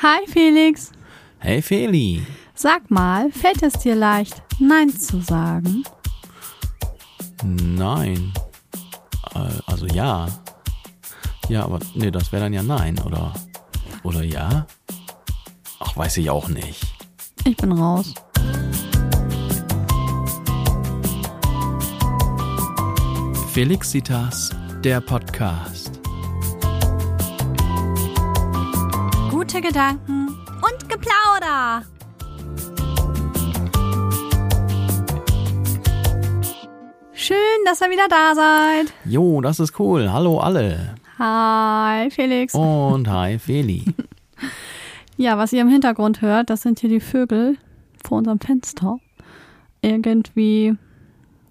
Hi Felix. Hey Feli. Sag mal, fällt es dir leicht, Nein zu sagen? Nein. Äh, also ja. Ja, aber nee, das wäre dann ja Nein, oder? Oder ja? Ach, weiß ich auch nicht. Ich bin raus. Felixitas, der Podcast. Gute Gedanken und Geplauder. Schön, dass ihr wieder da seid. Jo, das ist cool. Hallo alle. Hi Felix. Und hi Feli. Ja, was ihr im Hintergrund hört, das sind hier die Vögel vor unserem Fenster. Irgendwie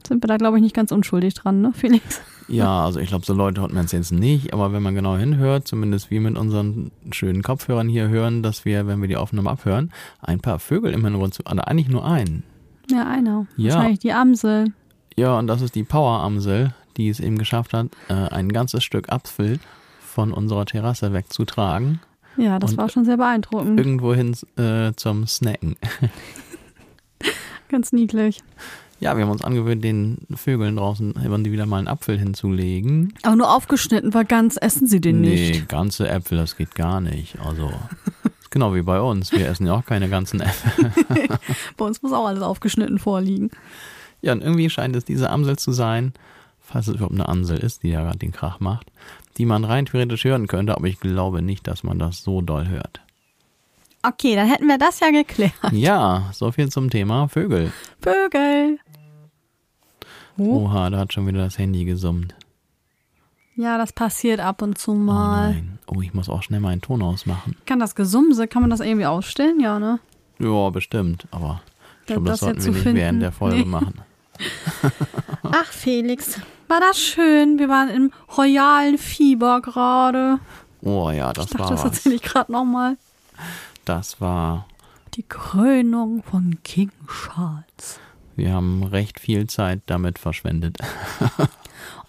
sind wir da, glaube ich, nicht ganz unschuldig dran, ne, Felix? Ja, also ich glaube, so Leute hört man es jetzt nicht, aber wenn man genau hinhört, zumindest wir mit unseren schönen Kopfhörern hier hören, dass wir, wenn wir die Aufnahme abhören, ein paar Vögel im Hintergrund, zu- also eigentlich nur einen. Ja, einer. Ja. Wahrscheinlich die Amsel. Ja, und das ist die Power-Amsel, die es eben geschafft hat, äh, ein ganzes Stück Apfel von unserer Terrasse wegzutragen, Ja, das war schon sehr beeindruckend. irgendwo hin äh, zum Snacken. Ganz niedlich. Ja, wir haben uns angewöhnt, den Vögeln draußen immer wieder mal einen Apfel hinzulegen. Aber nur aufgeschnitten, weil ganz essen sie den nee, nicht. ganze Äpfel, das geht gar nicht. Also, genau wie bei uns. Wir essen ja auch keine ganzen Äpfel. Bei uns muss auch alles aufgeschnitten vorliegen. Ja, und irgendwie scheint es diese Amsel zu sein, falls es überhaupt eine Amsel ist, die da gerade den Krach macht, die man rein theoretisch hören könnte, aber ich glaube nicht, dass man das so doll hört. Okay, dann hätten wir das ja geklärt. Ja, so viel zum Thema Vögel. Vögel. Oh. Oha, da hat schon wieder das Handy gesummt. Ja, das passiert ab und zu Oh mal. nein. Oh, ich muss auch schnell meinen Ton ausmachen. kann das Gesumse, kann man das irgendwie ausstellen? Ja, ne? Ja, bestimmt, aber ich glaube, das, das sollten wir nicht finden. während der Folge Nee. machen. Ach, Felix. War das schön? Wir waren im royalen Fieber gerade. Oh ja, das Ich dachte, war das erzähle ich gerade nochmal. Das war, Die Krönung von King Charles. Wir haben recht viel Zeit damit verschwendet.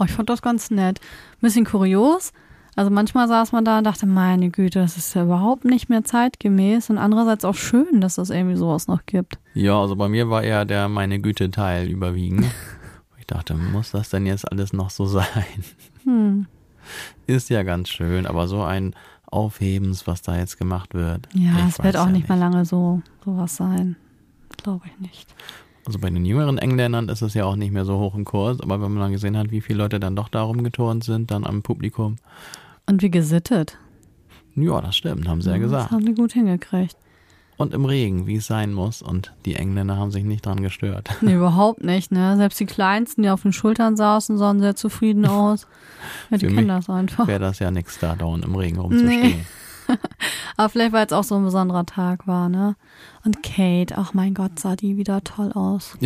Oh, ich fand das ganz nett. Ein bisschen kurios. Also manchmal saß man da und dachte, meine Güte, das ist ja überhaupt nicht mehr zeitgemäß. Und andererseits auch schön, dass es irgendwie sowas noch gibt. Ja, also bei mir war eher der meine Güte Teil überwiegen. Ich dachte, muss das denn jetzt alles noch so sein? Hm. Ist ja ganz schön, aber so ein Aufhebens, was da jetzt gemacht wird. Ja, es wird auch ja nicht mehr lange so sowas sein. Glaube ich nicht. Also bei den jüngeren Engländern ist es ja auch nicht mehr so hoch im Kurs, aber wenn man dann gesehen hat, wie viele Leute dann doch da rumgeturnt sind, dann am Publikum, Und wie gesittet. ja, das stimmt, haben sie ja Das gesagt. haben die gut hingekriegt. Und im Regen, wie es sein muss. Und die Engländer haben sich nicht dran gestört. Nee, überhaupt nicht, ne? Selbst die Kleinsten, die auf den Schultern saßen, sahen sehr zufrieden aus. Ja, die kennen das einfach. Wäre das ja nichts da, dauernd im Regen rumzustehen. Aber vielleicht, weil es auch so ein besonderer Tag war, ne? Und Kate, ach mein Gott, sah die wieder toll aus.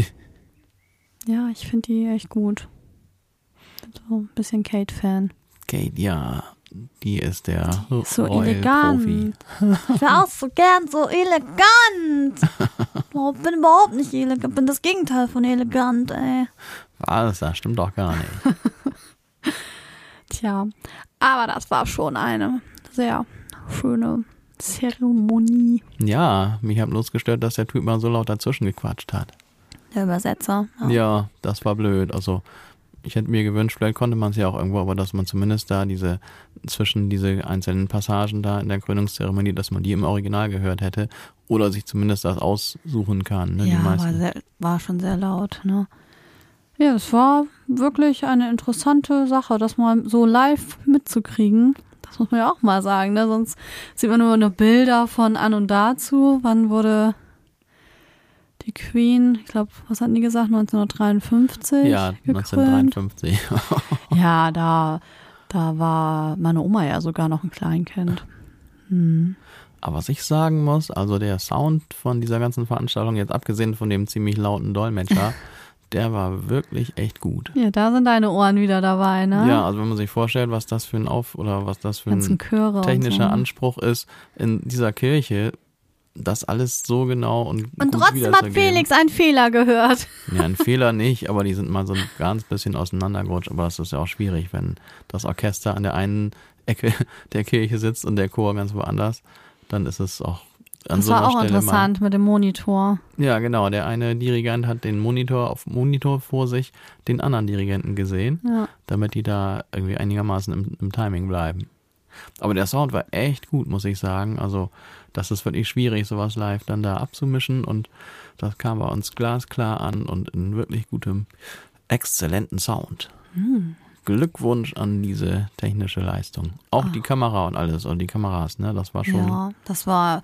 ja, ich finde die echt gut. So ein bisschen Kate-Fan. Kate, ja, die ist der So Royal elegant. Profi. Ich wäre auch so gern so elegant. Oh, bin überhaupt nicht elegant. Bin das Gegenteil von elegant, ey. Was? Das stimmt doch gar nicht. Tja, aber das war schon eine sehr schöne Zeremonie. Ja, mich hat bloß gestört, dass der Typ mal so laut dazwischen gequatscht hat. Der Übersetzer. Ja, das war blöd. Also ich hätte mir gewünscht, vielleicht konnte man es ja auch irgendwo, aber dass man zumindest da diese zwischen diese einzelnen Passagen da in der Krönungszeremonie, dass man die im Original gehört hätte oder sich zumindest das aussuchen kann. Ne, die Ja, war, meisten. sehr, war schon sehr laut, ne? Ja, es war wirklich eine interessante Sache, das mal so live mitzukriegen. Das muss man ja auch mal sagen, ne? Sonst sieht man nur, nur Bilder von an und dazu. Wann wurde die Queen, ich glaube, was hatten die gesagt, 1953 ja, gekrönt? 1953. Ja, da, da war meine Oma ja sogar noch ein Kleinkind. Hm. Aber was ich sagen muss, also der Sound von dieser ganzen Veranstaltung, jetzt abgesehen von dem ziemlich lauten Dolmetscher, der war wirklich echt gut. Ja, da sind deine Ohren wieder dabei, ne? Ja, also wenn man sich vorstellt, was das für ein Auf oder was das für Ganzen ein technischer so. Anspruch ist in dieser Kirche, das alles so genau und Und gut trotzdem hat. Felix einen Fehler gehört. Ja, ein Fehler nicht, aber die sind mal so ein ganz bisschen auseinandergerutscht. Aber das ist ja auch schwierig, wenn das Orchester an der einen Ecke der Kirche sitzt und der Chor ganz woanders. dann ist es auch an Das so war auch Stelle interessant mit dem Monitor. Mal, ja, genau. Der eine Dirigent hat den Monitor auf Monitor vor sich, den anderen Dirigenten gesehen, Ja. damit die da irgendwie einigermaßen im, im Timing bleiben. Aber der Sound war echt gut, muss ich sagen. Also, das ist wirklich schwierig, sowas live dann da abzumischen und das kam bei uns glasklar an und in wirklich gutem, exzellenten Sound. Glückwunsch an diese technische Leistung. Auch die Kamera und alles und die Kameras, ne? Das war schon. Ja, das war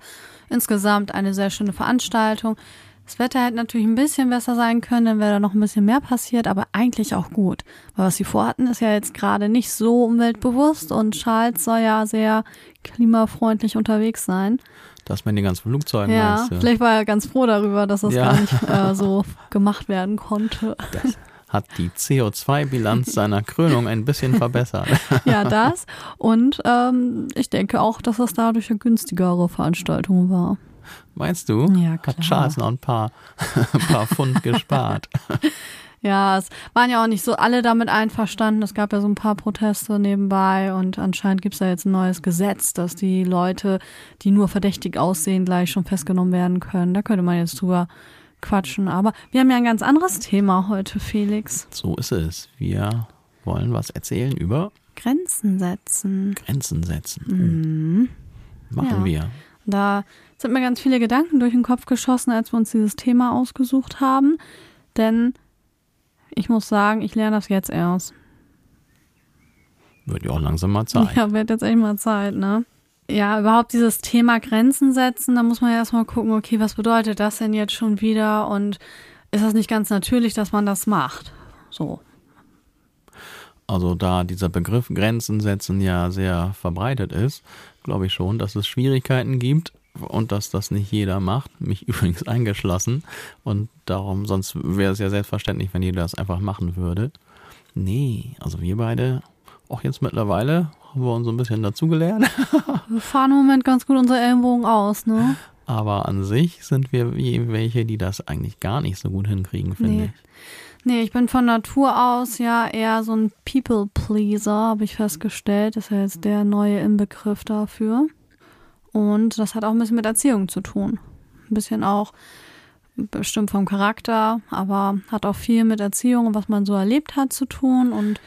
insgesamt eine sehr schöne Veranstaltung. Das Wetter hätte natürlich ein bisschen besser sein können, dann wäre da noch ein bisschen mehr passiert, aber eigentlich auch gut. Weil was sie vorhatten, ist ja jetzt gerade nicht so umweltbewusst und Charles soll ja sehr klimafreundlich unterwegs sein. Das mit den ganzen Flugzeugen Ja, meinst du? vielleicht war er ganz froh darüber, dass das Ja. gar nicht äh, so gemacht werden konnte. Das hat die CO2-Bilanz seiner Krönung ein bisschen verbessert. Ja, das. Und ähm, ich denke auch, dass das dadurch eine günstigere Veranstaltung war. Meinst du? Ja, klar. Hat Charles noch ein paar, ein paar Pfund gespart. Ja, es waren ja auch nicht so alle damit einverstanden. Es gab ja so ein paar Proteste nebenbei und anscheinend gibt's da jetzt ein neues Gesetz, dass die Leute, die nur verdächtig aussehen, gleich schon festgenommen werden können. Da könnte man jetzt drüber quatschen. Aber wir haben ja ein ganz anderes Thema heute, Felix. So ist es. Wir wollen was erzählen über Grenzen setzen. Grenzen setzen. Mhm. Machen Ja. wir. Da sind mir ganz viele Gedanken durch den Kopf geschossen, als wir uns dieses Thema ausgesucht haben. Denn ich muss sagen, ich lerne das jetzt erst. Wird ja auch langsam mal Zeit. Ja, wird jetzt echt mal Zeit, ne? Ja, überhaupt dieses Thema Grenzen setzen, da muss man ja erstmal gucken, okay, was bedeutet das denn jetzt schon wieder und ist das nicht ganz natürlich, dass man das macht? So. Also da dieser Begriff Grenzen setzen ja sehr verbreitet ist, glaube ich schon, dass es Schwierigkeiten gibt und dass das nicht jeder macht, mich übrigens eingeschlossen. Und darum, sonst wäre es ja selbstverständlich, wenn jeder das einfach machen würde. Nee, also wir beide, auch jetzt mittlerweile, haben wir uns so ein bisschen dazugelernt. Wir fahren im Moment ganz gut unsere Ellenbogen aus, ne? Aber an sich sind wir wie welche, die das eigentlich gar nicht so gut hinkriegen, finde Nee. ich. Nee, ich bin von Natur aus ja eher so ein People-Pleaser, habe ich festgestellt. Das ist ja jetzt der neue Inbegriff dafür. Und das hat auch ein bisschen mit Erziehung zu tun. Ein bisschen auch bestimmt vom Charakter, aber hat auch viel mit Erziehung und was man so erlebt hat zu tun. Und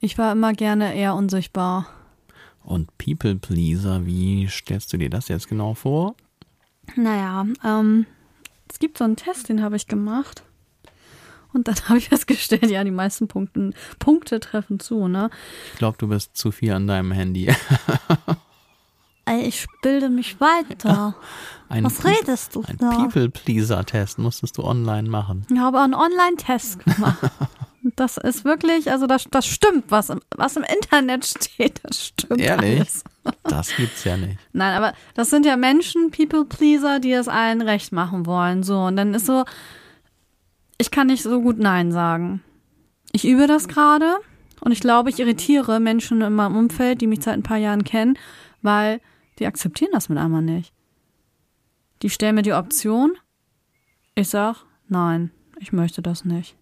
ich war immer gerne eher unsichtbar. Und People Pleaser, wie stellst du dir das jetzt genau vor? Naja, ähm, es gibt so einen Test, den habe ich gemacht. Und dann habe ich festgestellt, ja, die meisten Punkten, Punkte treffen zu, ne? Ich glaube, du bist zu viel an deinem Handy. Ich bilde mich weiter. Ein, Was redest du ein? People-Pleaser-Test musstest du online machen. Ich habe einen Online-Test gemacht. Das ist wirklich, also das, das stimmt, was im, was im Internet steht, das stimmt Ehrlich? alles. Das gibt's ja nicht. Nein, aber das sind ja Menschen, People-Pleaser, die es allen recht machen wollen. So, und dann ist so, ich kann nicht so gut Nein sagen. Ich übe das gerade und ich glaube, ich irritiere Menschen in meinem Umfeld, die mich seit ein paar Jahren kennen, weil die akzeptieren das mit einmal nicht. Die stellen mir die Option, ich sag, nein, ich möchte das nicht.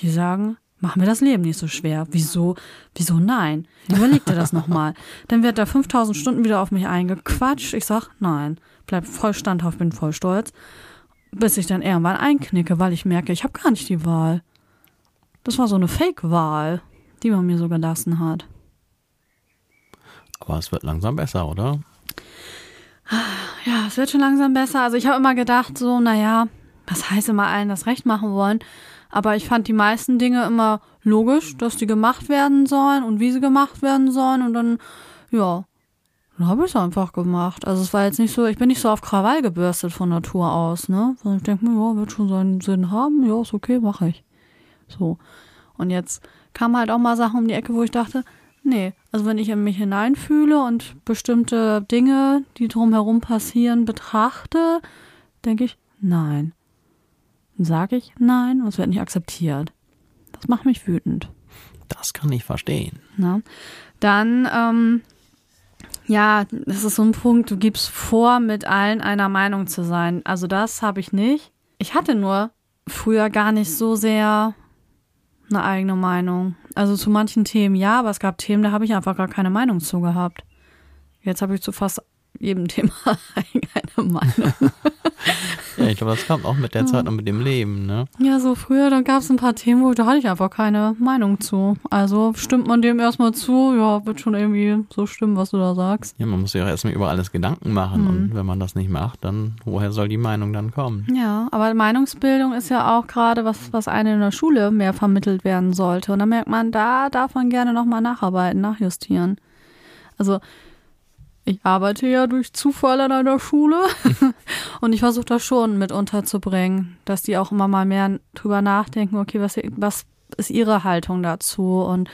Die sagen, mach mir das Leben nicht so schwer. Wieso? Wieso nein? Überleg dir das nochmal. Dann wird da 5000 Stunden wieder auf mich eingequatscht. Ich sag, nein. Bleib voll standhaft, bin voll stolz. Bis ich dann irgendwann einknicke, weil ich merke, ich habe gar nicht die Wahl. Das war so eine Fake-Wahl, die man mir so gelassen hat. Aber es wird langsam besser, oder? Ja, es wird schon langsam besser. Also ich habe immer gedacht, so, naja, was heißt immer allen das Recht machen wollen? Aber ich fand die meisten Dinge immer logisch, dass die gemacht werden sollen und wie sie gemacht werden sollen. Und dann, ja, dann habe ich es einfach gemacht. Also es war jetzt nicht so, ich bin nicht so auf Krawall gebürstet von Natur aus, ne? Sondern ich denke mir, ja, wird schon seinen Sinn haben. Ja, ist okay, mache ich. So. Und jetzt kamen halt auch mal Sachen um die Ecke, wo ich dachte, nee, also wenn ich in mich hineinfühle und bestimmte Dinge, die drumherum passieren, betrachte, denke ich, nein. Dann sage ich nein und es wird nicht akzeptiert. Das macht mich wütend. Das kann ich verstehen. Ne? Dann, ähm, ja, das ist so ein Punkt, du gibst vor, mit allen einer Meinung zu sein. Also das habe ich nicht. Ich hatte nur früher gar nicht so sehr eine eigene Meinung. Also zu manchen Themen ja, aber es gab Themen, da habe ich einfach gar keine Meinung zu gehabt. Jetzt habe ich zu fast jedem Thema eine Meinung. ja, ich glaube, das kommt auch mit der Zeit und mit dem Leben, ne? Ja, so früher, da gab es ein paar Themen, wo da hatte ich einfach keine Meinung zu. Also stimmt man dem erstmal zu, ja, wird schon irgendwie so stimmen, was du da sagst. Ja, man muss sich auch erstmal über alles Gedanken machen mhm. und wenn man das nicht macht, dann woher soll die Meinung dann kommen? Ja, aber Meinungsbildung ist ja auch gerade was, was einem in der Schule mehr vermittelt werden sollte. Und da merkt man, da darf man gerne nochmal nacharbeiten, nachjustieren. Also ich arbeite ja durch Zufall an einer Schule und ich versuche das schon mit unterzubringen, dass die auch immer mal mehr drüber nachdenken, okay, was, was ist ihre Haltung dazu und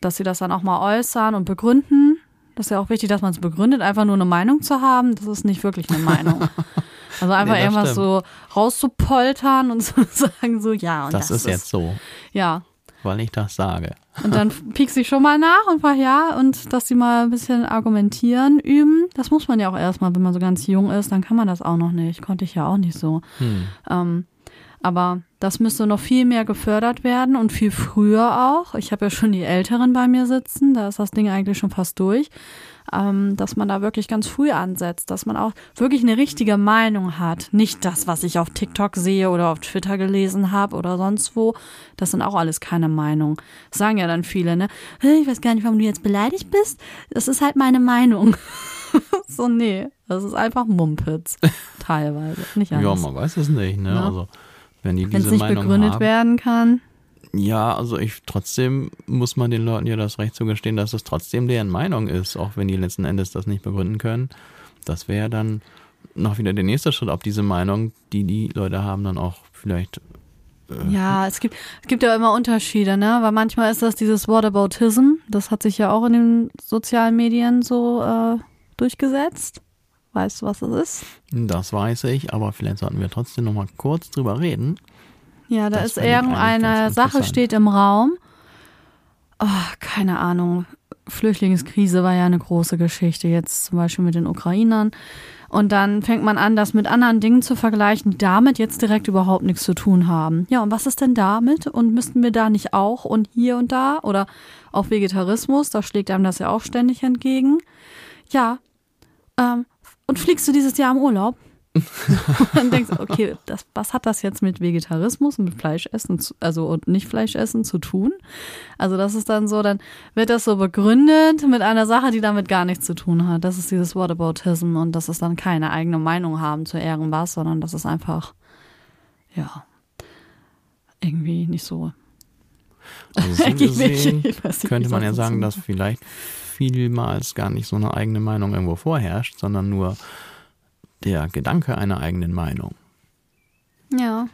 dass sie das dann auch mal äußern und begründen. Das ist ja auch wichtig, dass man es begründet, einfach nur eine Meinung zu haben, das ist nicht wirklich eine Meinung. Also einfach nee, irgendwas stimmt. so rauszupoltern und zu sagen so, ja. Und das, das ist jetzt so. Ja, weil ich das sage. Und dann piekst ich schon mal nach und frage ja und dass sie mal ein bisschen argumentieren üben. Das muss man ja auch erstmal, wenn man so ganz jung ist, dann kann man das auch noch nicht. Konnte ich ja auch nicht so. Hm. Ähm, aber das müsste noch viel mehr gefördert werden und viel früher auch. Ich habe ja schon die Älteren bei mir sitzen, da ist das Ding eigentlich schon fast durch ähm, dass man da wirklich ganz früh ansetzt, dass man auch wirklich eine richtige Meinung hat. Nicht das, was ich auf TikTok sehe oder auf Twitter gelesen habe oder sonst wo. Das sind auch alles keine Meinung. Das sagen ja dann viele, ne? Ich weiß gar nicht, warum du jetzt beleidigt bist. Das ist halt meine Meinung. so, nee, das ist einfach Mumpitz. Teilweise. Nicht anders. Ja, man weiß es nicht, ne? Ja. Also, wenn die diese Wenn's nicht Meinung begründet haben, werden kann. Ja, also ich trotzdem muss man den Leuten ja das Recht zugestehen, dass es trotzdem deren Meinung ist, auch wenn die letzten Endes das nicht begründen können. Das wäre dann noch wieder der nächste Schritt, ob diese Meinung, die die Leute haben, dann auch vielleicht äh, ja, es gibt, es gibt ja immer Unterschiede, ne? Weil manchmal ist das dieses Whataboutism, das hat sich ja auch in den sozialen Medien so äh, durchgesetzt. Weißt du, was das ist? Das weiß ich, aber vielleicht sollten wir trotzdem noch mal kurz drüber reden. Ja, da das ist irgendeine Sache steht im Raum. Oh, keine Ahnung. Flüchtlingskrise war ja eine große Geschichte, jetzt zum Beispiel mit den Ukrainern. Und dann fängt man an, das mit anderen Dingen zu vergleichen, die damit jetzt direkt überhaupt nichts zu tun haben. Ja, und was ist denn damit? Und müssten wir da nicht auch und hier und da? Oder auch Vegetarismus, da schlägt einem das ja auch ständig entgegen. Ja, ähm, und fliegst du dieses Jahr im Urlaub? und denkst okay, das, was hat das jetzt mit Vegetarismus und mit Fleischessen, zu, also und nicht Fleischessen zu tun? Also das ist dann so, dann wird das so begründet mit einer Sache, die damit gar nichts zu tun hat. Das ist dieses Whataboutism und das ist dann keine eigene Meinung haben zu irgendwas, sondern das ist einfach, ja, irgendwie nicht so. Also so gesehen könnte man ja sagen, dass vielleicht vielmals gar nicht so eine eigene Meinung irgendwo vorherrscht, sondern nur der Gedanke einer eigenen Meinung. Ja,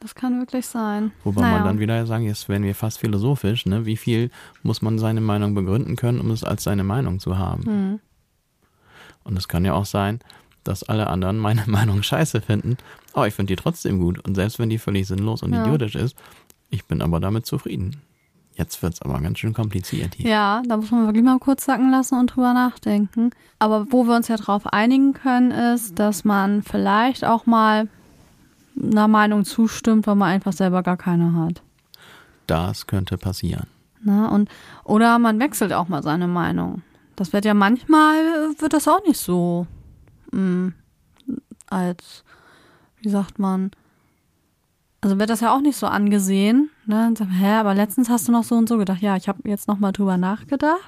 das kann wirklich sein. Wobei naja. man dann wieder sagen, jetzt werden wir fast philosophisch, ne? Wie viel muss man seine Meinung begründen können, um es als seine Meinung zu haben? Mhm. Und es kann ja auch sein, dass alle anderen meine Meinung scheiße finden, aber ich finde die trotzdem gut. Und selbst wenn die völlig sinnlos und ja. idiotisch ist, ich bin aber damit zufrieden. Jetzt wird es aber ganz schön kompliziert hier. Ja, da muss man wirklich mal kurz sacken lassen und drüber nachdenken. Aber wo wir uns ja drauf einigen können, ist, dass man vielleicht auch mal einer Meinung zustimmt, weil man einfach selber gar keine hat. Das könnte passieren. Na, und, oder man wechselt auch mal seine Meinung. Das wird ja manchmal, wird das auch nicht so mh, mm, als, wie sagt man, also wird das ja auch nicht so angesehen. Ne? Und sagt, hä, aber letztens hast du noch so und so gedacht. Ja, ich habe jetzt noch mal drüber nachgedacht.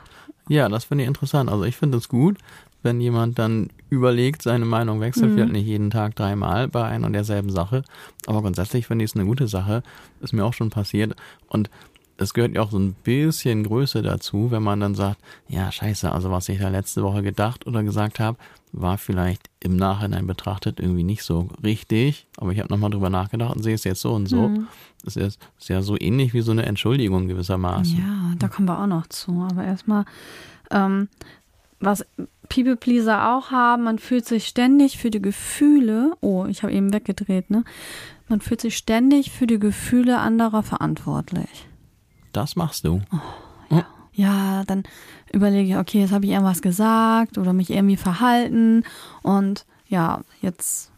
Ja, das finde ich interessant. Also ich finde es gut, wenn jemand dann überlegt, seine Meinung wechselt, mhm. vielleicht nicht jeden Tag dreimal bei einer und derselben Sache. Aber grundsätzlich finde ich es eine gute Sache. Ist mir auch schon passiert. Und es gehört ja auch so ein bisschen Größe dazu, wenn man dann sagt, ja, scheiße, also was ich da letzte Woche gedacht oder gesagt habe, war vielleicht im Nachhinein betrachtet irgendwie nicht so richtig, aber ich habe nochmal drüber nachgedacht und sehe es jetzt so und so. Mhm. Das ist, ist ja so ähnlich wie so eine Entschuldigung gewissermaßen. Ja, da kommen wir auch noch zu. Aber erstmal, ähm, was People Pleaser auch haben, man fühlt sich ständig für die Gefühle, oh, ich habe eben weggedreht, ne? Man fühlt sich ständig für die Gefühle anderer verantwortlich. Das machst du. Oh, ja. Oh ja, dann überlege ich, okay, jetzt habe ich irgendwas gesagt oder mich irgendwie verhalten und ja, jetzt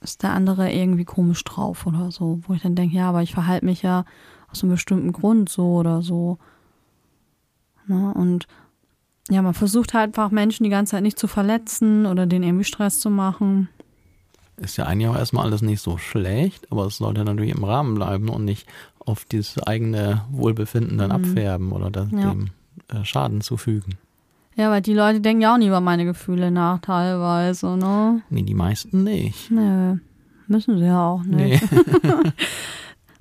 ist der andere irgendwie komisch drauf oder so, wo ich dann denke, ja, aber ich verhalte mich ja aus einem bestimmten Grund so oder so. Ne? Und ja, man versucht halt einfach Menschen die ganze Zeit nicht zu verletzen oder denen irgendwie Stress zu machen. Ist ja eigentlich auch erstmal alles nicht so schlecht, aber es sollte natürlich im Rahmen bleiben und nicht auf dieses eigene Wohlbefinden dann Mhm. abfärben oder das, Ja. dem äh, Schaden zufügen. Ja, weil die Leute denken ja auch nie über meine Gefühle nach, teilweise, ne? Nee, die meisten nicht. Nö, müssen sie ja auch nicht. Nee.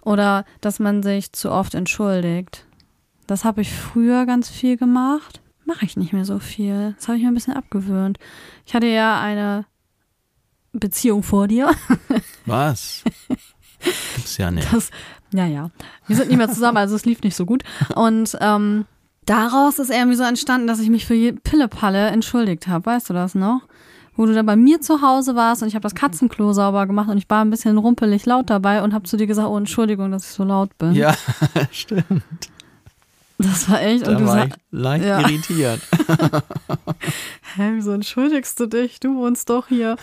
Oder dass man sich zu oft entschuldigt. Das habe ich früher ganz viel gemacht. Mache ich nicht mehr so viel. Das habe ich mir ein bisschen abgewöhnt. Ich hatte ja eine Beziehung vor dir. Was? Gibt's ja nicht. Das, ja, ja. Wir sind nicht mehr zusammen, also es lief nicht so gut. Und ähm, daraus ist irgendwie so entstanden, dass ich mich für Pillepalle entschuldigt habe. Weißt du das noch? Wo du dann bei mir zu Hause warst und ich habe das Katzenklo sauber gemacht und ich war ein bisschen rumpelig laut dabei und habe zu dir gesagt, oh Entschuldigung, dass ich so laut bin. Ja, stimmt. Das war echt. Und Da du war ich leicht Ja. irritiert. hä, wieso entschuldigst du dich? Du wohnst doch hier.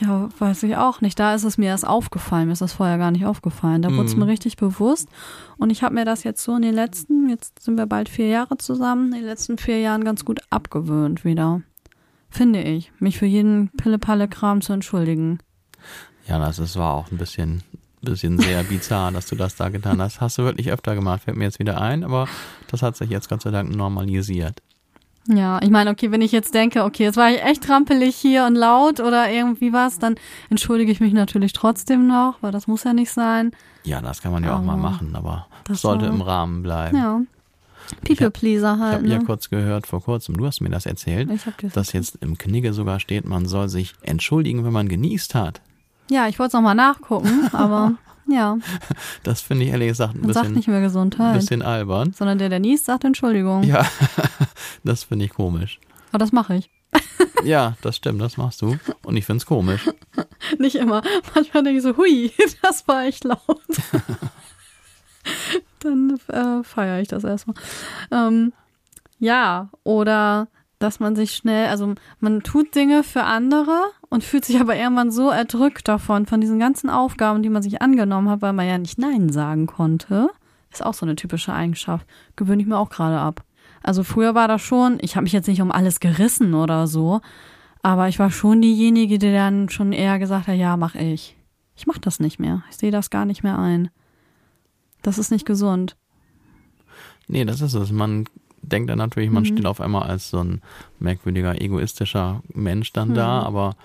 Ja, weiß ich auch nicht. Da ist es mir erst aufgefallen. Mir ist das vorher gar nicht aufgefallen. Da wurde es Mhm. mir richtig bewusst. Und ich habe mir das jetzt so in den letzten, jetzt sind wir bald vier Jahre zusammen, in den letzten vier Jahren ganz gut abgewöhnt wieder. Finde ich. Mich für jeden Pille-Palle-Kram zu entschuldigen. Ja, das ist, war auch ein bisschen, bisschen sehr bizarr, dass du das da getan hast. Hast du wirklich öfter gemacht, fällt mir jetzt wieder ein, aber das hat sich jetzt Gott sei Dank normalisiert. Ja, ich meine, okay, wenn ich jetzt denke, okay, jetzt war ich echt trampelig hier und laut oder irgendwie was, dann entschuldige ich mich natürlich trotzdem noch, weil das muss ja nicht sein. Ja, das kann man ja auch mal Aber machen, aber das sollte im Rahmen bleiben. Ja. People Pleaser Ich halt. habe ja ne? kurz gehört vor kurzem, du hast mir das erzählt, Ich das dass jetzt im Knigge sogar steht, man soll sich entschuldigen, wenn man genießt hat. Ja, ich wollte es nochmal nachgucken, aber ja, Das finde ich ehrlich gesagt ein man sagt bisschen, nicht mehr Gesundheit, bisschen albern. sondern der, der niest, sagt Entschuldigung. Ja, das finde ich komisch. Aber das mache ich. Ja, das stimmt, das machst du. Und ich finde es komisch. Nicht immer. Manchmal denke ich so, hui, das war echt laut. Dann äh, feiere ich das erstmal. Ähm, ja, oder dass man sich schnell, also man tut Dinge für andere und fühlt sich aber irgendwann so erdrückt davon, von diesen ganzen Aufgaben, die man sich angenommen hat, weil man ja nicht Nein sagen konnte. Ist auch so eine typische Eigenschaft. Gewöhne ich mir auch gerade ab. Also früher war das schon, ich habe mich jetzt nicht um alles gerissen oder so, aber ich war schon diejenige, die dann schon eher gesagt hat, ja, mach ich. Ich mach das nicht mehr. Ich sehe das gar nicht mehr ein. Das ist nicht gesund. Nee, das ist es. Man denkt dann natürlich, man Mhm. steht auf einmal als so ein merkwürdiger, egoistischer Mensch dann da, Mhm. aber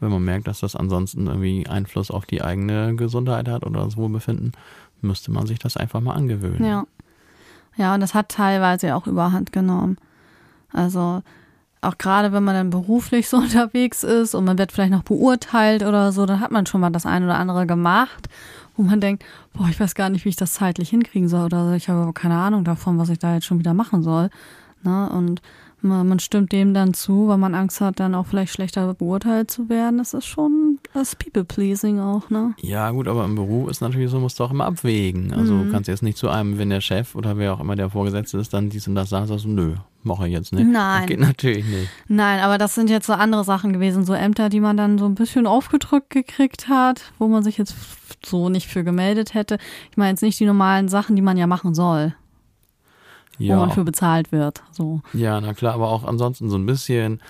wenn man merkt, dass das ansonsten irgendwie Einfluss auf die eigene Gesundheit hat oder das Wohlbefinden, müsste man sich das einfach mal angewöhnen. Ja. Ja, und das hat teilweise auch überhand genommen. Also auch gerade wenn man dann beruflich so unterwegs ist und man wird vielleicht noch beurteilt oder so, dann hat man schon mal das eine oder andere gemacht, wo man denkt, boah, ich weiß gar nicht, wie ich das zeitlich hinkriegen soll oder ich habe aber keine Ahnung davon, was ich da jetzt schon wieder machen soll. Ne? Und man, man stimmt dem dann zu, weil man Angst hat, dann auch vielleicht schlechter beurteilt zu werden. Das ist schon das People-Pleasing auch, ne? Ja, gut, aber im Beruf ist natürlich so, musst du auch immer abwägen. Also Mhm. du kannst jetzt nicht zu einem, wenn der Chef oder wer auch immer der Vorgesetzte ist, dann dies und das sagst du, nö, mache ich jetzt nicht. Nein. Das geht natürlich nicht. Nein, aber das sind jetzt so andere Sachen gewesen, so Ämter, die man dann so ein bisschen aufgedrückt gekriegt hat, wo man sich jetzt so nicht für gemeldet hätte. Ich meine jetzt nicht die normalen Sachen, die man ja machen soll, wo Ja, man für bezahlt wird. So. ja, na klar, aber auch ansonsten so ein bisschen,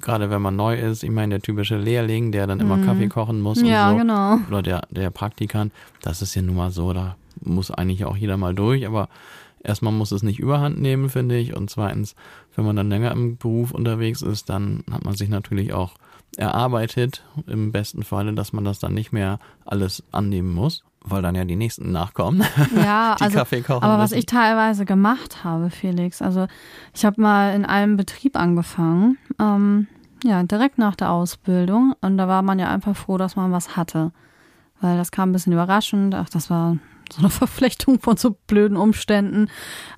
gerade wenn man neu ist, ich meine, der typische Lehrling, der dann immer Mhm. Kaffee kochen muss Ja, und so. genau. Oder der, der Praktikant, das ist ja nun mal so, da muss eigentlich auch jeder mal durch, aber erstmal muss es nicht überhand nehmen, finde ich. Und zweitens, wenn man dann länger im Beruf unterwegs ist, dann hat man sich natürlich auch erarbeitet, im besten Falle, dass man das dann nicht mehr alles annehmen muss, weil dann ja die nächsten nachkommen, Ja, die also Kaffee kochen Aber was müssen. ich teilweise gemacht habe, Felix, also ich habe mal in einem Betrieb angefangen, ähm, ja, direkt nach der Ausbildung. Und da war man ja einfach froh, dass man was hatte. Weil das kam ein bisschen überraschend. Ach, das war so eine Verflechtung von so blöden Umständen.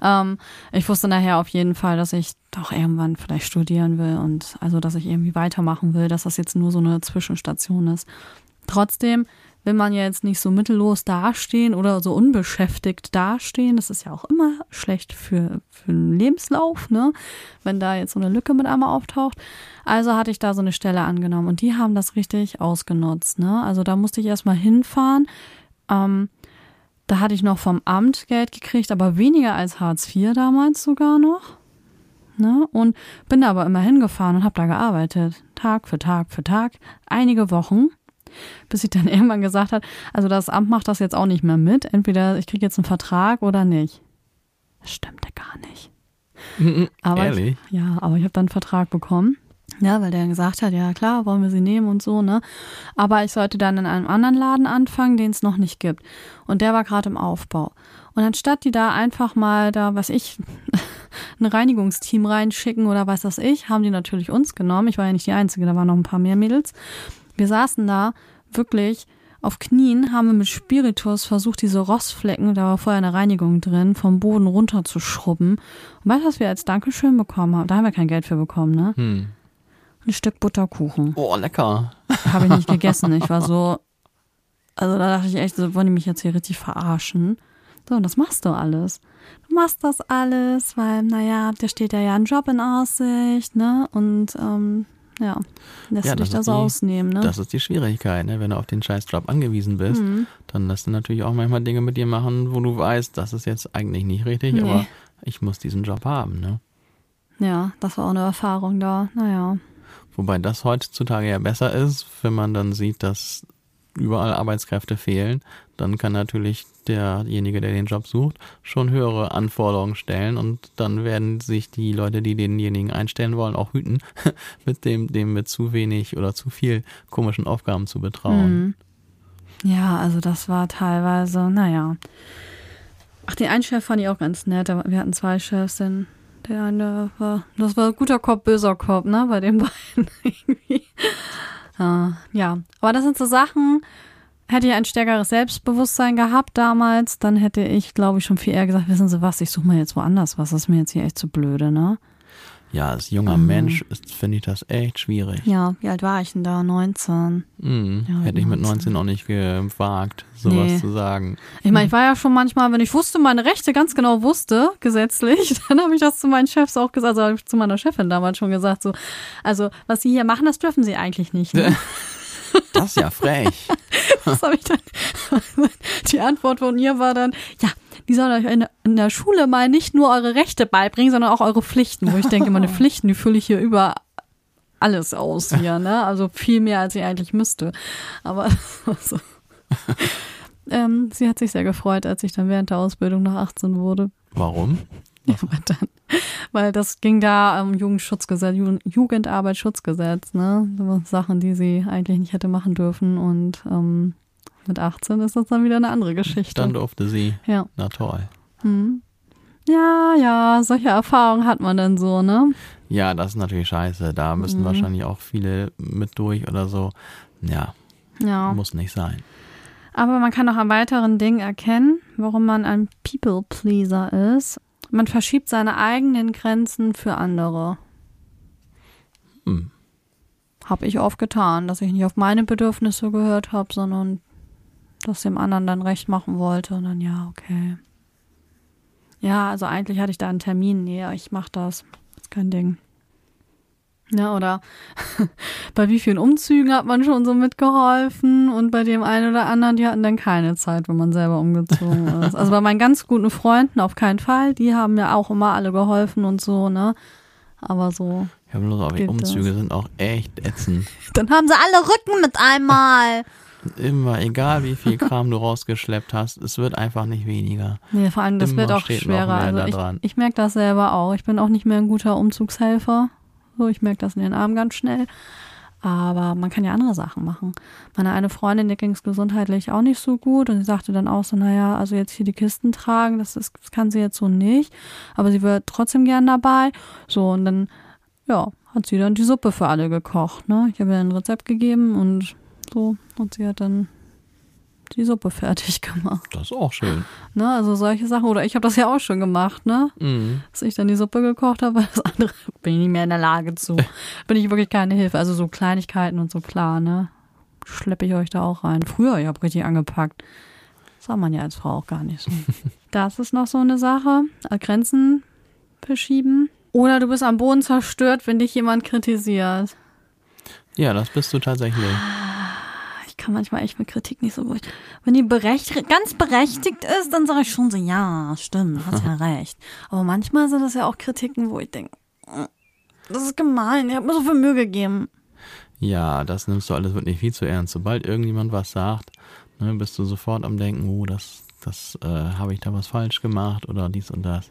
Ähm, ich wusste nachher auf jeden Fall, dass ich doch irgendwann vielleicht studieren will und also, dass ich irgendwie weitermachen will, dass das jetzt nur so eine Zwischenstation ist. Trotzdem will man ja jetzt nicht so mittellos dastehen oder so unbeschäftigt dastehen. Das ist ja auch immer schlecht für, für einen Lebenslauf, ne? Wenn da jetzt so eine Lücke mit einmal auftaucht. Also hatte ich da so eine Stelle angenommen und die haben das richtig ausgenutzt, ne? Also da musste ich erstmal hinfahren. Ähm, da hatte ich noch vom Amt Geld gekriegt, aber weniger als Hartz IV damals sogar noch. Ne? Und bin da aber immer hingefahren und habe da gearbeitet. Tag für Tag für Tag. Einige Wochen. Bis ich dann irgendwann gesagt hat, also das Amt macht das jetzt auch nicht mehr mit. Entweder ich kriege jetzt einen Vertrag oder nicht. Das stimmte gar nicht. Aber Ehrlich? Ich, ja, aber ich habe dann einen Vertrag bekommen. Ja, weil der gesagt hat, ja klar, wollen wir sie nehmen und so, ne? Aber ich sollte dann in einem anderen Laden anfangen, den es noch nicht gibt. Und der war gerade im Aufbau. Und anstatt die da einfach mal da, was ich, ein Reinigungsteam reinschicken oder was weiß ich, haben die natürlich uns genommen. Ich war ja nicht die Einzige, da waren noch ein paar mehr Mädels. Wir saßen da wirklich auf Knien, haben wir mit Spiritus versucht, diese Rostflecken, da war vorher eine Reinigung drin, vom Boden runter zu schrubben. Und weißt du, was wir als Dankeschön bekommen haben? Da haben wir kein Geld für bekommen, ne? Hm. Ein Stück Butterkuchen. Oh, lecker. Habe ich nicht gegessen. Ich war so, also da dachte ich echt, so wollen die mich jetzt hier richtig verarschen. So, und das machst du alles. Du machst das alles, weil, naja, der steht ja ja ein Job in Aussicht, ne? Und ähm, ja, lässt Ja, du dich das die- ausnehmen, ne? Das ist die Schwierigkeit, ne? wenn du auf den Scheißjob angewiesen bist, Mhm. dann lässt du natürlich auch manchmal Dinge mit dir machen, wo du weißt, das ist jetzt eigentlich nicht richtig, Nee. aber ich muss diesen Job haben. Ne? Ja, das war auch eine Erfahrung da. Naja. Wobei das heutzutage ja besser ist, wenn man dann sieht, dass überall Arbeitskräfte fehlen, dann kann natürlich derjenige, der den Job sucht, schon höhere Anforderungen stellen und dann werden sich die Leute, die denjenigen einstellen wollen, auch hüten, mit dem, dem mit zu wenig oder zu viel komischen Aufgaben zu betrauen. Mhm. Ja, also das war teilweise, naja. Ach, den einen Chef fand ich auch ganz nett. Wir hatten zwei Chefs, denn der eine war, das war guter Kopf, böser Kopf, ne, bei den beiden irgendwie. Ah, ja, aber das sind so Sachen, hätte ich ein stärkeres Selbstbewusstsein gehabt damals, dann hätte ich, glaube ich, schon viel eher gesagt, wissen Sie was, ich suche mal jetzt woanders was, das ist mir jetzt hier echt zu blöde, ne? Ja, als junger Mhm. Mensch finde ich das echt schwierig. Ja, wie alt war ich denn da? 19. Mhm. Ja, Hätte ich mit 19. 19 auch nicht gewagt, sowas Nee. zu sagen. Ich meine, ich war ja schon manchmal, wenn ich wusste, meine Rechte ganz genau wusste, gesetzlich, dann habe ich das zu meinen Chefs auch gesagt, also habe ich zu meiner Chefin damals schon gesagt, so, also was sie hier machen, das dürfen sie eigentlich nicht. Ne? Das ist ja frech. Das habe ich dann, die Antwort von ihr war dann, ja, die sollen euch in, der- in der Schule mal nicht nur eure Rechte beibringen, sondern auch eure Pflichten. Wo ich denke, meine Pflichten, die fülle ich hier über alles aus hier, ne? Also viel mehr, als ich eigentlich müsste. Aber so. ähm, sie hat sich sehr gefreut, als ich dann während der Ausbildung nach 18 wurde. Warum? Ja, weil, dann, weil das ging da um Jugendschutzgesetz, Ju- Jugendarbeitsschutzgesetz, ne? Sachen, die sie eigentlich nicht hätte machen dürfen. Und ähm, mit 18 ist das dann wieder eine andere Geschichte. Dann durfte sie. ja. Na toll. Hm. Ja, ja, solche Erfahrungen hat man dann so, ne? Ja, das ist natürlich scheiße. Da müssen Mhm. wahrscheinlich auch viele mit durch oder so. Ja, Ja. muss nicht sein. Aber man kann auch an weiteren Dingen erkennen, warum man ein People-Pleaser ist. Man verschiebt seine eigenen Grenzen für andere. Hm. Habe ich oft getan, dass ich nicht auf meine Bedürfnisse gehört habe, sondern das dem anderen dann recht machen wollte. Und dann, ja, okay. Ja, also eigentlich hatte ich da einen Termin. Nee, ich mach das. Ist kein Ding. Ja, oder bei wie vielen Umzügen hat man schon so mitgeholfen und bei dem einen oder anderen, die hatten dann keine Zeit, wenn man selber umgezogen ist. Also bei meinen ganz guten Freunden auf keinen Fall, die haben mir auch immer alle geholfen und so, ne? Aber so, habe bloß auf Geht Umzüge das? sind auch echt ätzend. dann haben sie alle Rücken mit einmal. Immer, egal wie viel Kram du rausgeschleppt hast, es wird einfach nicht weniger. Nee, vor allem, das Immer wird auch schwerer. Also ich, ich merke das selber auch. Ich bin auch nicht mehr ein guter Umzugshelfer. So, ich merke das in den Armen ganz schnell. Aber man kann ja andere Sachen machen. Meine eine Freundin, der ging es gesundheitlich auch nicht so gut und sie sagte dann auch so, naja, also jetzt hier die Kisten tragen, das, ist, das kann sie jetzt so nicht. Aber sie wird trotzdem gern dabei. So, und dann, ja, hat sie dann die Suppe für alle gekocht. Ne? Ich habe ihr ein Rezept gegeben und so. Und sie hat dann die Suppe fertig gemacht. Das ist auch schön. Ne, also solche Sachen. Oder ich habe das ja auch schon gemacht, ne? Mhm. Dass ich dann die Suppe gekocht habe, weil das andere bin ich nicht mehr in der Lage zu. bin ich wirklich keine Hilfe. Also so Kleinigkeiten und so klar, ne? Schleppe ich euch da auch rein. Früher, ich habe richtig angepackt. Das sah man ja als Frau auch gar nicht so. das ist noch so eine Sache. Äh, Grenzen verschieben. Oder du bist am Boden zerstört, wenn dich jemand kritisiert. Ja, das bist du tatsächlich. Kann manchmal echt mit Kritik nicht so gut. Wenn die berechtigt, ganz berechtigt ist, dann sage ich schon so, ja, stimmt, hast ja recht. Aber manchmal sind das ja auch Kritiken, wo ich denke, Das ist gemein. Ihr habt mir so viel Mühe gegeben. Ja, das nimmst du alles wirklich viel zu ernst. Sobald irgendjemand was sagt, ne, bist du sofort am Denken, oh, das, das äh, habe ich da was falsch gemacht oder dies und das.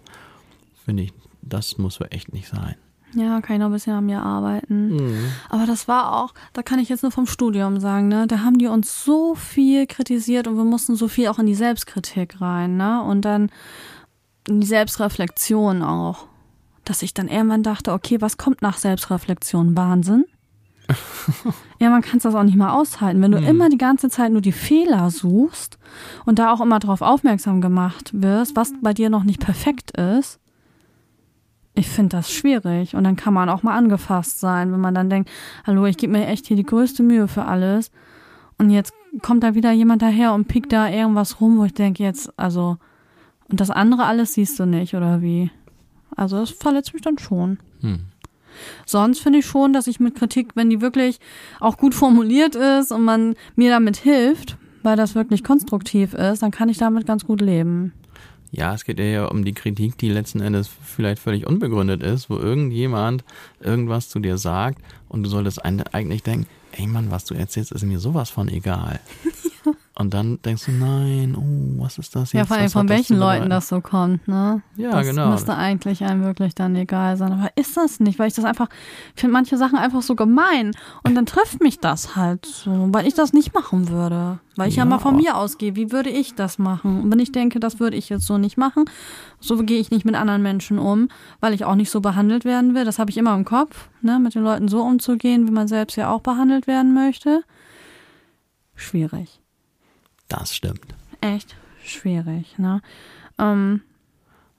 Finde ich, das muss so echt nicht sein. Ja, kann ich noch ein bisschen an mir arbeiten. Mhm. Aber das war auch, da kann ich jetzt nur vom Studium sagen, ne? Da haben die uns so viel kritisiert und wir mussten so viel auch in die Selbstkritik rein, ne? Und dann in die Selbstreflexion auch. Dass ich dann irgendwann dachte, okay, was kommt nach Selbstreflexion? Wahnsinn? ja, man kann das auch nicht mal aushalten. Wenn du Mhm. immer die ganze Zeit nur die Fehler suchst und da auch immer darauf aufmerksam gemacht wirst, was bei dir noch nicht perfekt ist, ich finde das schwierig. Und dann kann man auch mal angefasst sein, wenn man dann denkt, hallo, ich gebe mir echt hier die größte Mühe für alles. Und jetzt kommt da wieder jemand daher und pickt da irgendwas rum, wo ich denke, jetzt, also, und das andere alles siehst du nicht, oder wie? Also, das verletzt mich dann schon. Hm. Sonst finde ich schon, dass ich mit Kritik, wenn die wirklich auch gut formuliert ist und man mir damit hilft, weil das wirklich konstruktiv ist, dann kann ich damit ganz gut leben. Ja, es geht ja um die Kritik, die letzten Endes vielleicht völlig unbegründet ist, wo irgendjemand irgendwas zu dir sagt und du solltest eigentlich denken, ey Mann, was du erzählst, ist mir sowas von egal. Und dann denkst du, nein, oh, was ist das jetzt? Ja, vor allem Was von das welchen Leuten das so kommt, ne? Ja, das genau. müsste eigentlich einem wirklich dann egal sein. Aber ist das nicht, weil ich das einfach, ich finde manche Sachen einfach so gemein. Und dann trifft mich das halt so, weil ich das nicht machen würde. Weil ich ja, Ja. mal von mir ausgehe, wie würde ich das machen? Und wenn ich denke, das würde ich jetzt so nicht machen, so gehe ich nicht mit anderen Menschen um, weil ich auch nicht so behandelt werden will. Das habe ich immer im Kopf, ne? Mit den Leuten so umzugehen, wie man selbst ja auch behandelt werden möchte. Schwierig Das stimmt. echt schwierig, ne? Ähm,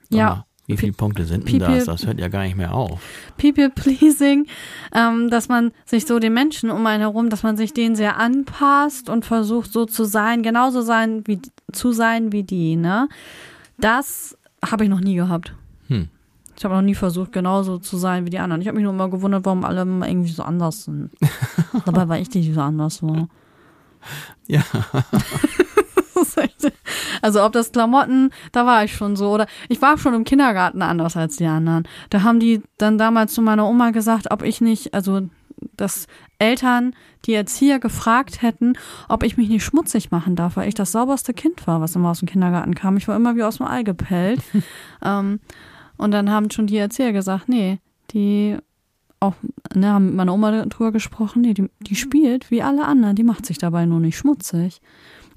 ja, Wie viele Punkte sind denn das? Das hört ja gar nicht mehr auf. People pleasing, ähm, dass man sich so den Menschen um einen herum, dass man sich denen sehr anpasst und versucht so zu sein, genauso sein wie zu sein wie die, ne? Das habe ich noch nie gehabt. Hm. Ich habe noch nie versucht, genauso zu sein wie die anderen. Ich habe mich nur immer gewundert, warum alle immer irgendwie so anders sind. Dabei war ich die, die so anders war. Ja. Also ob das Klamotten, da war ich schon so. Oder ich war schon im Kindergarten anders als die anderen. Da haben die dann damals zu meiner Oma gesagt, ob ich nicht, also dass Eltern die Erzieher gefragt hätten, ob ich mich nicht schmutzig machen darf, weil ich das sauberste Kind war, was immer aus dem Kindergarten kam. Ich war immer wie aus dem Ei gepellt. ähm, und dann haben schon die Erzieher gesagt, nee, die auch, ne, haben mit meiner Oma darüber gesprochen, nee, die, die spielt wie alle anderen, die macht sich dabei nur nicht schmutzig.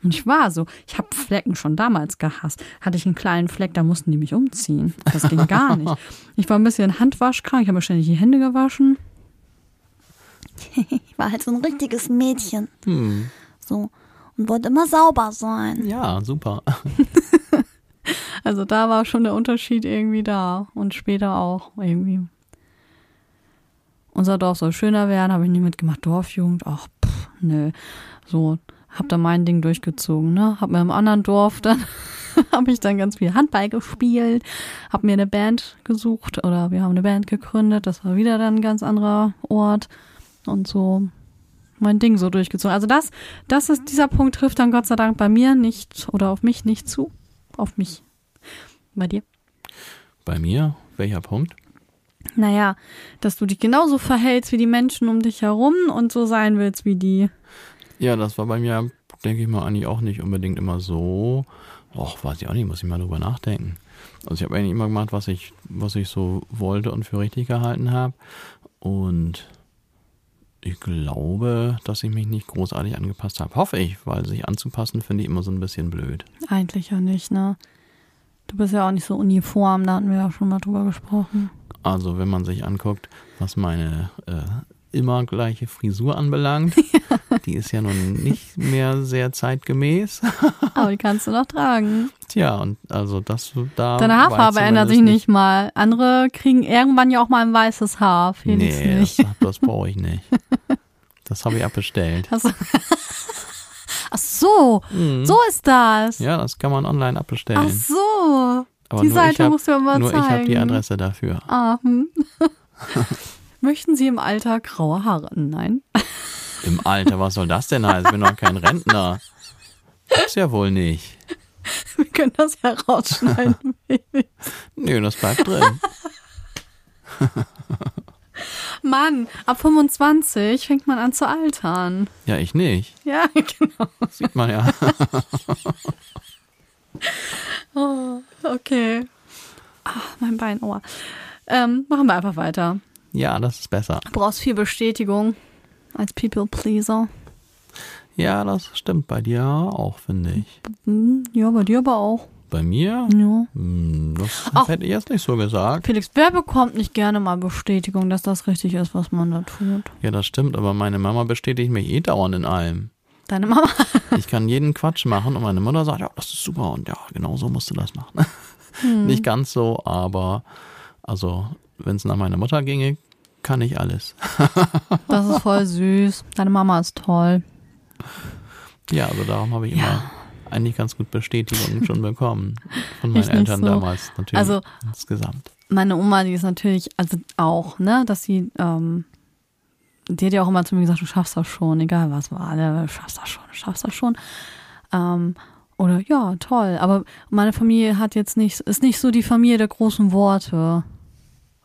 Und ich war so, ich habe Flecken schon damals gehasst. Hatte ich einen kleinen Fleck, da mussten die mich umziehen. Das ging gar nicht. Ich war ein bisschen handwaschkrank, ich habe mir ständig die Hände gewaschen. Ich war halt so ein richtiges Mädchen. Hm. So. Und wollte immer sauber sein. Ja, super. Also da war schon der Unterschied irgendwie da. Und später auch irgendwie. Unser Dorf soll schöner werden, habe ich nie mitgemacht. Dorfjugend, ach, pff, nö. So, hab da mein Ding durchgezogen, ne? Hab mir im anderen Dorf dann, habe ich dann ganz viel Handball gespielt, hab mir eine Band gesucht oder wir haben eine Band gegründet. Das war wieder dann ein ganz anderer Ort und so mein Ding so durchgezogen. Also das, das ist, dieser Punkt trifft dann Gott sei Dank bei mir nicht oder auf mich nicht zu. Auf mich. Bei dir? Bei mir, welcher Punkt? Naja, dass du dich genauso verhältst wie die Menschen um dich herum und so sein willst wie die. Ja, das war bei mir, denke ich mal, eigentlich auch nicht unbedingt immer so. Och, weiß ich auch nicht, muss ich mal drüber nachdenken. Also ich habe eigentlich immer gemacht, was ich, was ich so wollte und für richtig gehalten habe. Und ich glaube, dass ich mich nicht großartig angepasst habe. Hoffe ich, weil sich anzupassen finde ich immer so ein bisschen blöd. Eigentlich ja nicht, ne? Du bist ja auch nicht so uniform, da hatten wir ja schon mal drüber gesprochen. Also wenn man sich anguckt, was meine äh, immer gleiche Frisur anbelangt, die ist ja nun nicht mehr sehr zeitgemäß. Aber die kannst du noch tragen. Tja, und also das da. Deine Haarfarbe ändert sich nicht mal. Andere kriegen irgendwann ja auch mal ein weißes Haar. Felix Nee, nicht. das, das brauche ich nicht. Das habe ich abbestellt. Du- Ach so, Mhm. so ist das. Ja, das kann man online abbestellen. Ach so. Aber die nur Seite hab, musst du mir mal Nur ich habe die zeigen. Adresse dafür. Ah, hm. Möchten Sie im Alter graue Haare? Nein. Im Alter, was soll das denn heißen? Ich bin noch kein Rentner. Ist ja wohl nicht. Wir können das ja rausschneiden. Nö, das bleibt drin. Mann, ab 25 fängt man an zu altern. Ja, ich nicht. Ja, genau. Sieht man ja. Oh, okay. Ach, mein Bein, Aua. Ähm, machen wir einfach weiter. Ja, das ist besser. Du brauchst viel Bestätigung als People Pleaser. Ja, das stimmt bei dir auch, finde ich. Hm, Ja, bei dir aber auch. Bei mir? Ja. Hm, Das Ach. hätte ich jetzt nicht so gesagt. Felix, wer bekommt nicht gerne mal Bestätigung, dass das richtig ist, was man da tut? Ja, das stimmt, aber meine Mama bestätigt mich eh dauernd in allem. Deine Mama? Ich kann jeden Quatsch machen und meine Mutter sagt, ja, das ist super und ja, genau so musst du das machen. Nicht ganz so, aber also, wenn es nach meiner Mutter ginge, kann ich alles. Das ist voll süß. Deine Mama ist toll. Ja, also darum habe ich Ja. immer eigentlich ganz gut Bestätigung schon bekommen. Von meinen Ich Eltern so. damals natürlich Also- insgesamt. Meine Oma, die ist natürlich, also auch, ne, dass sie, ähm, die hat ja auch immer zu mir gesagt, du schaffst das schon, egal was war, ne, du schaffst das schon, du schaffst das schon. Ähm, oder ja, toll. Aber meine Familie hat jetzt nicht, ist nicht so die Familie der großen Worte.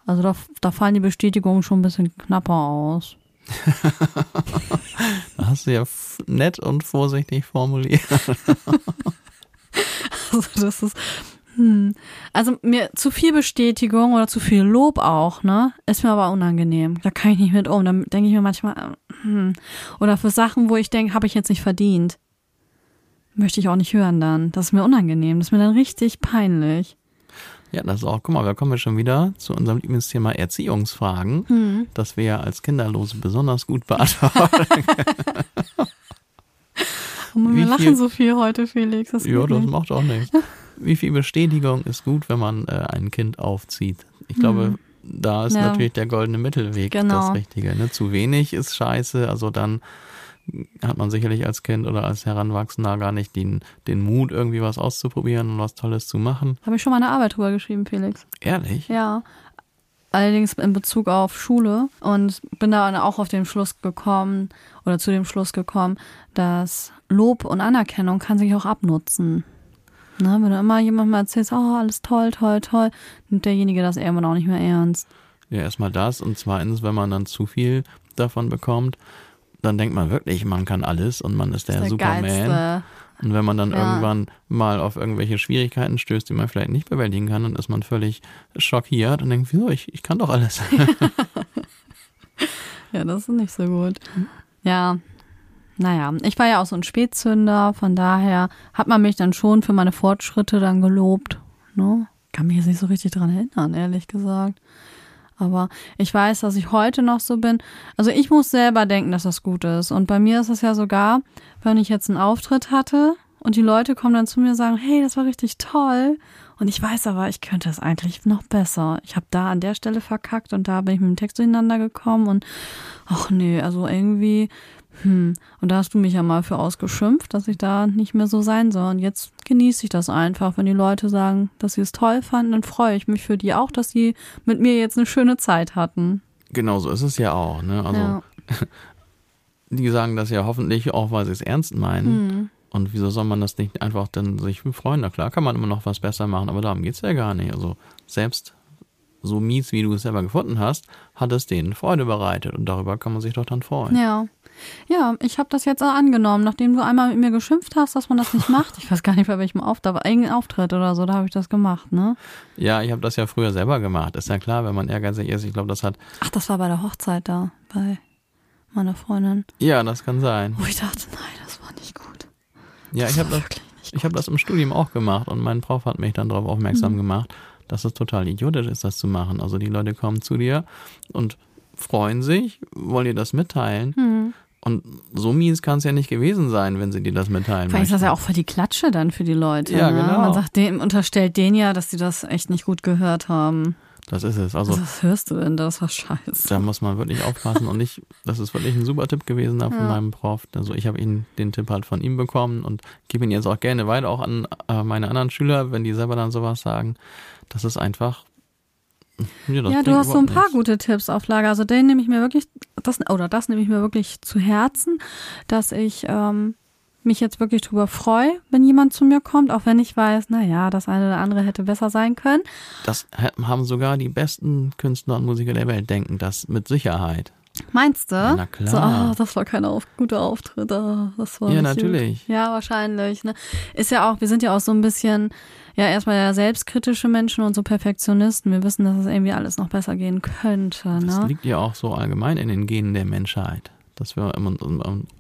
Also da, da fallen die Bestätigungen schon ein bisschen knapper aus. Da hast du ja nett und vorsichtig formuliert. Also das ist, hm. Also mir zu viel Bestätigung oder zu viel Lob auch, ne? Ist mir aber unangenehm. Da kann ich nicht mit um. Da denke ich mir manchmal, hm. Oder für Sachen, wo ich denke, habe ich jetzt nicht verdient. Möchte ich auch nicht hören dann. Das ist mir unangenehm. Das ist mir dann richtig peinlich. Ja, das ist auch, guck mal, da kommen wir schon wieder zu unserem Lieblingsthema Erziehungsfragen, Hm. das wir ja als Kinderlose besonders gut beantworten. Und wir lachen viel- so viel heute, Felix. Das ja, das nicht. macht auch nichts. Wie viel Bestätigung ist gut, wenn man äh, ein Kind aufzieht? Ich glaube, da ist. Ja. natürlich der goldene Mittelweg Genau. das Richtige. Ne? Zu wenig ist scheiße, also dann hat man sicherlich als Kind oder als Heranwachsender gar nicht den, den Mut, irgendwie was auszuprobieren und was Tolles zu machen. Habe ich schon mal eine Arbeit drüber geschrieben, Felix. Ehrlich? Ja. Allerdings in Bezug auf Schule und bin da auch auf den Schluss gekommen oder zu dem Schluss gekommen, dass Lob und Anerkennung kann sich auch abnutzen. Ne, wenn du immer jemandem erzählst, oh, alles toll, toll, toll, nimmt derjenige das irgendwann auch nicht mehr ernst. Ja, erstmal das und zweitens, wenn man dann zu viel davon bekommt, dann denkt man wirklich, man kann alles und man ist der, ist Superman. Geilste. Und wenn man dann Ja. irgendwann mal auf irgendwelche Schwierigkeiten stößt, die man vielleicht nicht bewältigen kann, dann ist man völlig schockiert und denkt, wieso, ich, ich kann doch alles. Ja, das ist nicht so gut. Ja, naja, ich war ja auch so ein Spätzünder, von daher hat man mich dann schon für meine Fortschritte dann gelobt. Ne? Kann mich jetzt nicht so richtig dran erinnern, ehrlich gesagt. Aber ich weiß, dass ich heute noch so bin. Also ich muss selber denken, dass das gut ist. Und bei mir ist es ja sogar, wenn ich jetzt einen Auftritt hatte und die Leute kommen dann zu mir und sagen, hey, das war richtig toll. Und ich weiß aber, ich könnte es eigentlich noch besser. Ich habe da an der Stelle verkackt und da bin ich mit dem Text durcheinander gekommen und ach nee, also irgendwie, hm. Und da hast du mich ja mal für ausgeschimpft, dass ich da nicht mehr so sein soll. Und jetzt genieße ich das einfach. Wenn die Leute sagen, dass sie es toll fanden, dann freue ich mich für die auch, dass sie mit mir jetzt eine schöne Zeit hatten. genau so ist es ja auch. Ne? Also ja. die sagen das ja hoffentlich auch, weil sie es ernst meinen. Hm. Und wieso soll man das nicht einfach dann sich freuen? Na klar kann man immer noch was besser machen, aber darum geht's ja gar nicht. Also selbst so mies, wie du es selber gefunden hast, hat es denen Freude bereitet und darüber kann man sich doch dann freuen. Ja. Ja, ich habe das jetzt auch angenommen, nachdem du einmal mit mir geschimpft hast, dass man das nicht macht. Ich weiß gar nicht, bei welchem Auftritt, aber irgendein Auftritt oder so, da habe ich das gemacht, ne? Ja, ich habe das ja früher selber gemacht. Ist ja klar, wenn man ehrgeizig ist. Ich glaube, das hat. Ach, das war bei der Hochzeit da, bei meiner Freundin, Ja, das kann sein. wo ich dachte, nein, das war nicht gut. Ja, ich habe das, ich habe das im Studium auch gemacht und mein Prof hat mich dann darauf aufmerksam Mhm. gemacht, dass es total idiotisch ist, das zu machen. Also die Leute kommen zu dir und freuen sich, wollen dir das mitteilen. Hm. Und so mies kann es ja nicht gewesen sein, wenn sie dir das mitteilen Vielleicht ist das ja auch für die Klatsche dann für die Leute. Ja, ne? genau. Man sagt dem, unterstellt denen ja, dass sie das echt nicht gut gehört haben. Das ist es. Also Was hörst du denn da? Das war scheiße. da muss man wirklich aufpassen und ich, das ist wirklich ein super Tipp gewesen da von Ja. meinem Prof. Also ich habe ihn den Tipp halt von ihm bekommen und gebe ihn jetzt auch gerne weiter, auch an äh, meine anderen Schüler, wenn die selber dann sowas sagen. Das ist einfach. Ja, ja, du hast so ein paar nichts. gute Tipps auf Lager. Also den nehme ich mir wirklich, das oder das nehme ich mir wirklich zu Herzen, dass ich ähm, mich jetzt wirklich drüber freue, wenn jemand zu mir kommt, auch wenn ich weiß, naja, das eine oder andere hätte besser sein können. Das haben sogar die besten Künstler und Musiker der Welt denken das mit Sicherheit. Meinst du? Ja, na klar. So, ah, das war kein auf, guter Auftritt. Ah, das war Ja, natürlich. Gut. Ja, wahrscheinlich. Ne? Ist ja auch, wir sind ja auch so ein bisschen, ja, erstmal ja selbstkritische Menschen und so Perfektionisten. Wir wissen, dass es irgendwie alles noch besser gehen könnte. Das Ne? liegt ja auch so allgemein in den Genen der Menschheit, dass wir immer,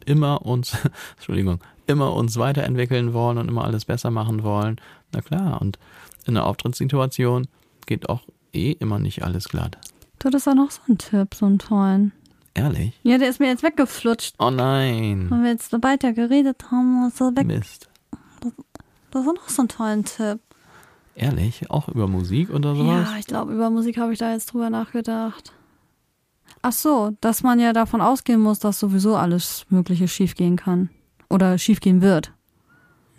immer uns, Entschuldigung, immer uns weiterentwickeln wollen und immer alles besser machen wollen. Na klar, und in einer Auftrittssituation geht auch eh immer nicht alles glatt. Du hattest auch noch so einen Tipp, so einen tollen. Ehrlich? Ja, der ist mir jetzt weggeflutscht. Oh nein. Weil wir jetzt weiter geredet haben, ist er weg. Mist. Das war noch so einen tollen Tipp. Ehrlich? Auch über Musik oder sowas? Ja, ich glaube, über Musik habe ich da jetzt drüber nachgedacht. Ach so, dass man ja davon ausgehen muss, dass sowieso alles Mögliche schiefgehen kann. Oder schiefgehen wird.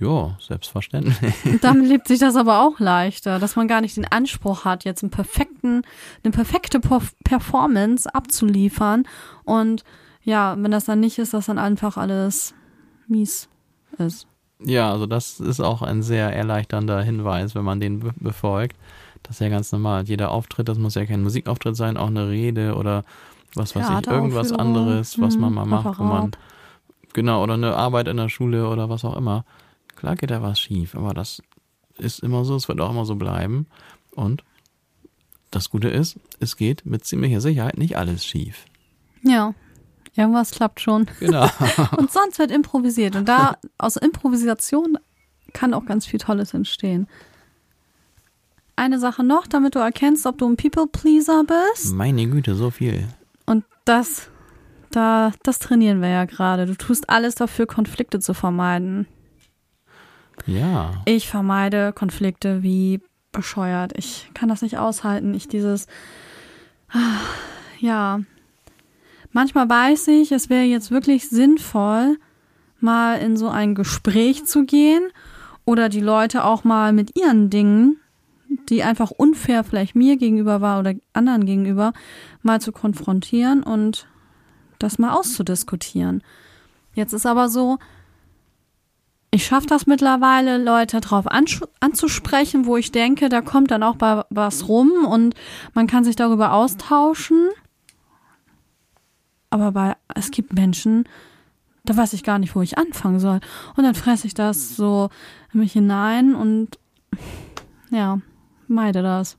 Ja, selbstverständlich. Und damit lebt sich das aber auch leichter, dass man gar nicht den Anspruch hat, jetzt einen perfekten, eine perfekte Perf- Performance abzuliefern. Und ja, wenn das dann nicht ist, dass dann einfach alles mies ist. Ja, also das ist auch ein sehr erleichternder Hinweis, wenn man den be befolgt. Das ist ja ganz normal. Jeder Auftritt, das muss ja kein Musikauftritt sein, auch eine Rede oder was weiß ich, irgendwas anderes, was man mal macht, wo man, genau, oder eine Arbeit in der Schule oder was auch immer. Klar geht da was schief, aber das ist immer so, es wird auch immer so bleiben. Und das Gute ist, es geht mit ziemlicher Sicherheit nicht alles schief. Ja, irgendwas klappt schon. Genau. Und sonst wird improvisiert. Und da aus Improvisation kann auch ganz viel Tolles entstehen. Eine Sache noch, damit du erkennst, ob du ein People-Pleaser bist. Meine Güte, so viel. Und das, da, das trainieren wir ja gerade. Du tust alles dafür, Konflikte zu vermeiden. Ja. Ich vermeide Konflikte wie bescheuert. Ich kann das nicht aushalten. Ich dieses, ah, ja. Manchmal weiß ich, es wäre jetzt wirklich sinnvoll, mal in so ein Gespräch zu gehen oder die Leute auch mal mit ihren Dingen, die einfach unfair vielleicht mir gegenüber war oder anderen gegenüber, mal zu konfrontieren und das mal auszudiskutieren. Jetzt ist aber so, ich schaffe das mittlerweile, Leute drauf anzusprechen, wo ich denke, da kommt dann auch was rum und man kann sich darüber austauschen. Aber bei, es gibt Menschen, da weiß ich gar nicht, wo ich anfangen soll. Und dann fresse ich das so in mich hinein und ja, meide das.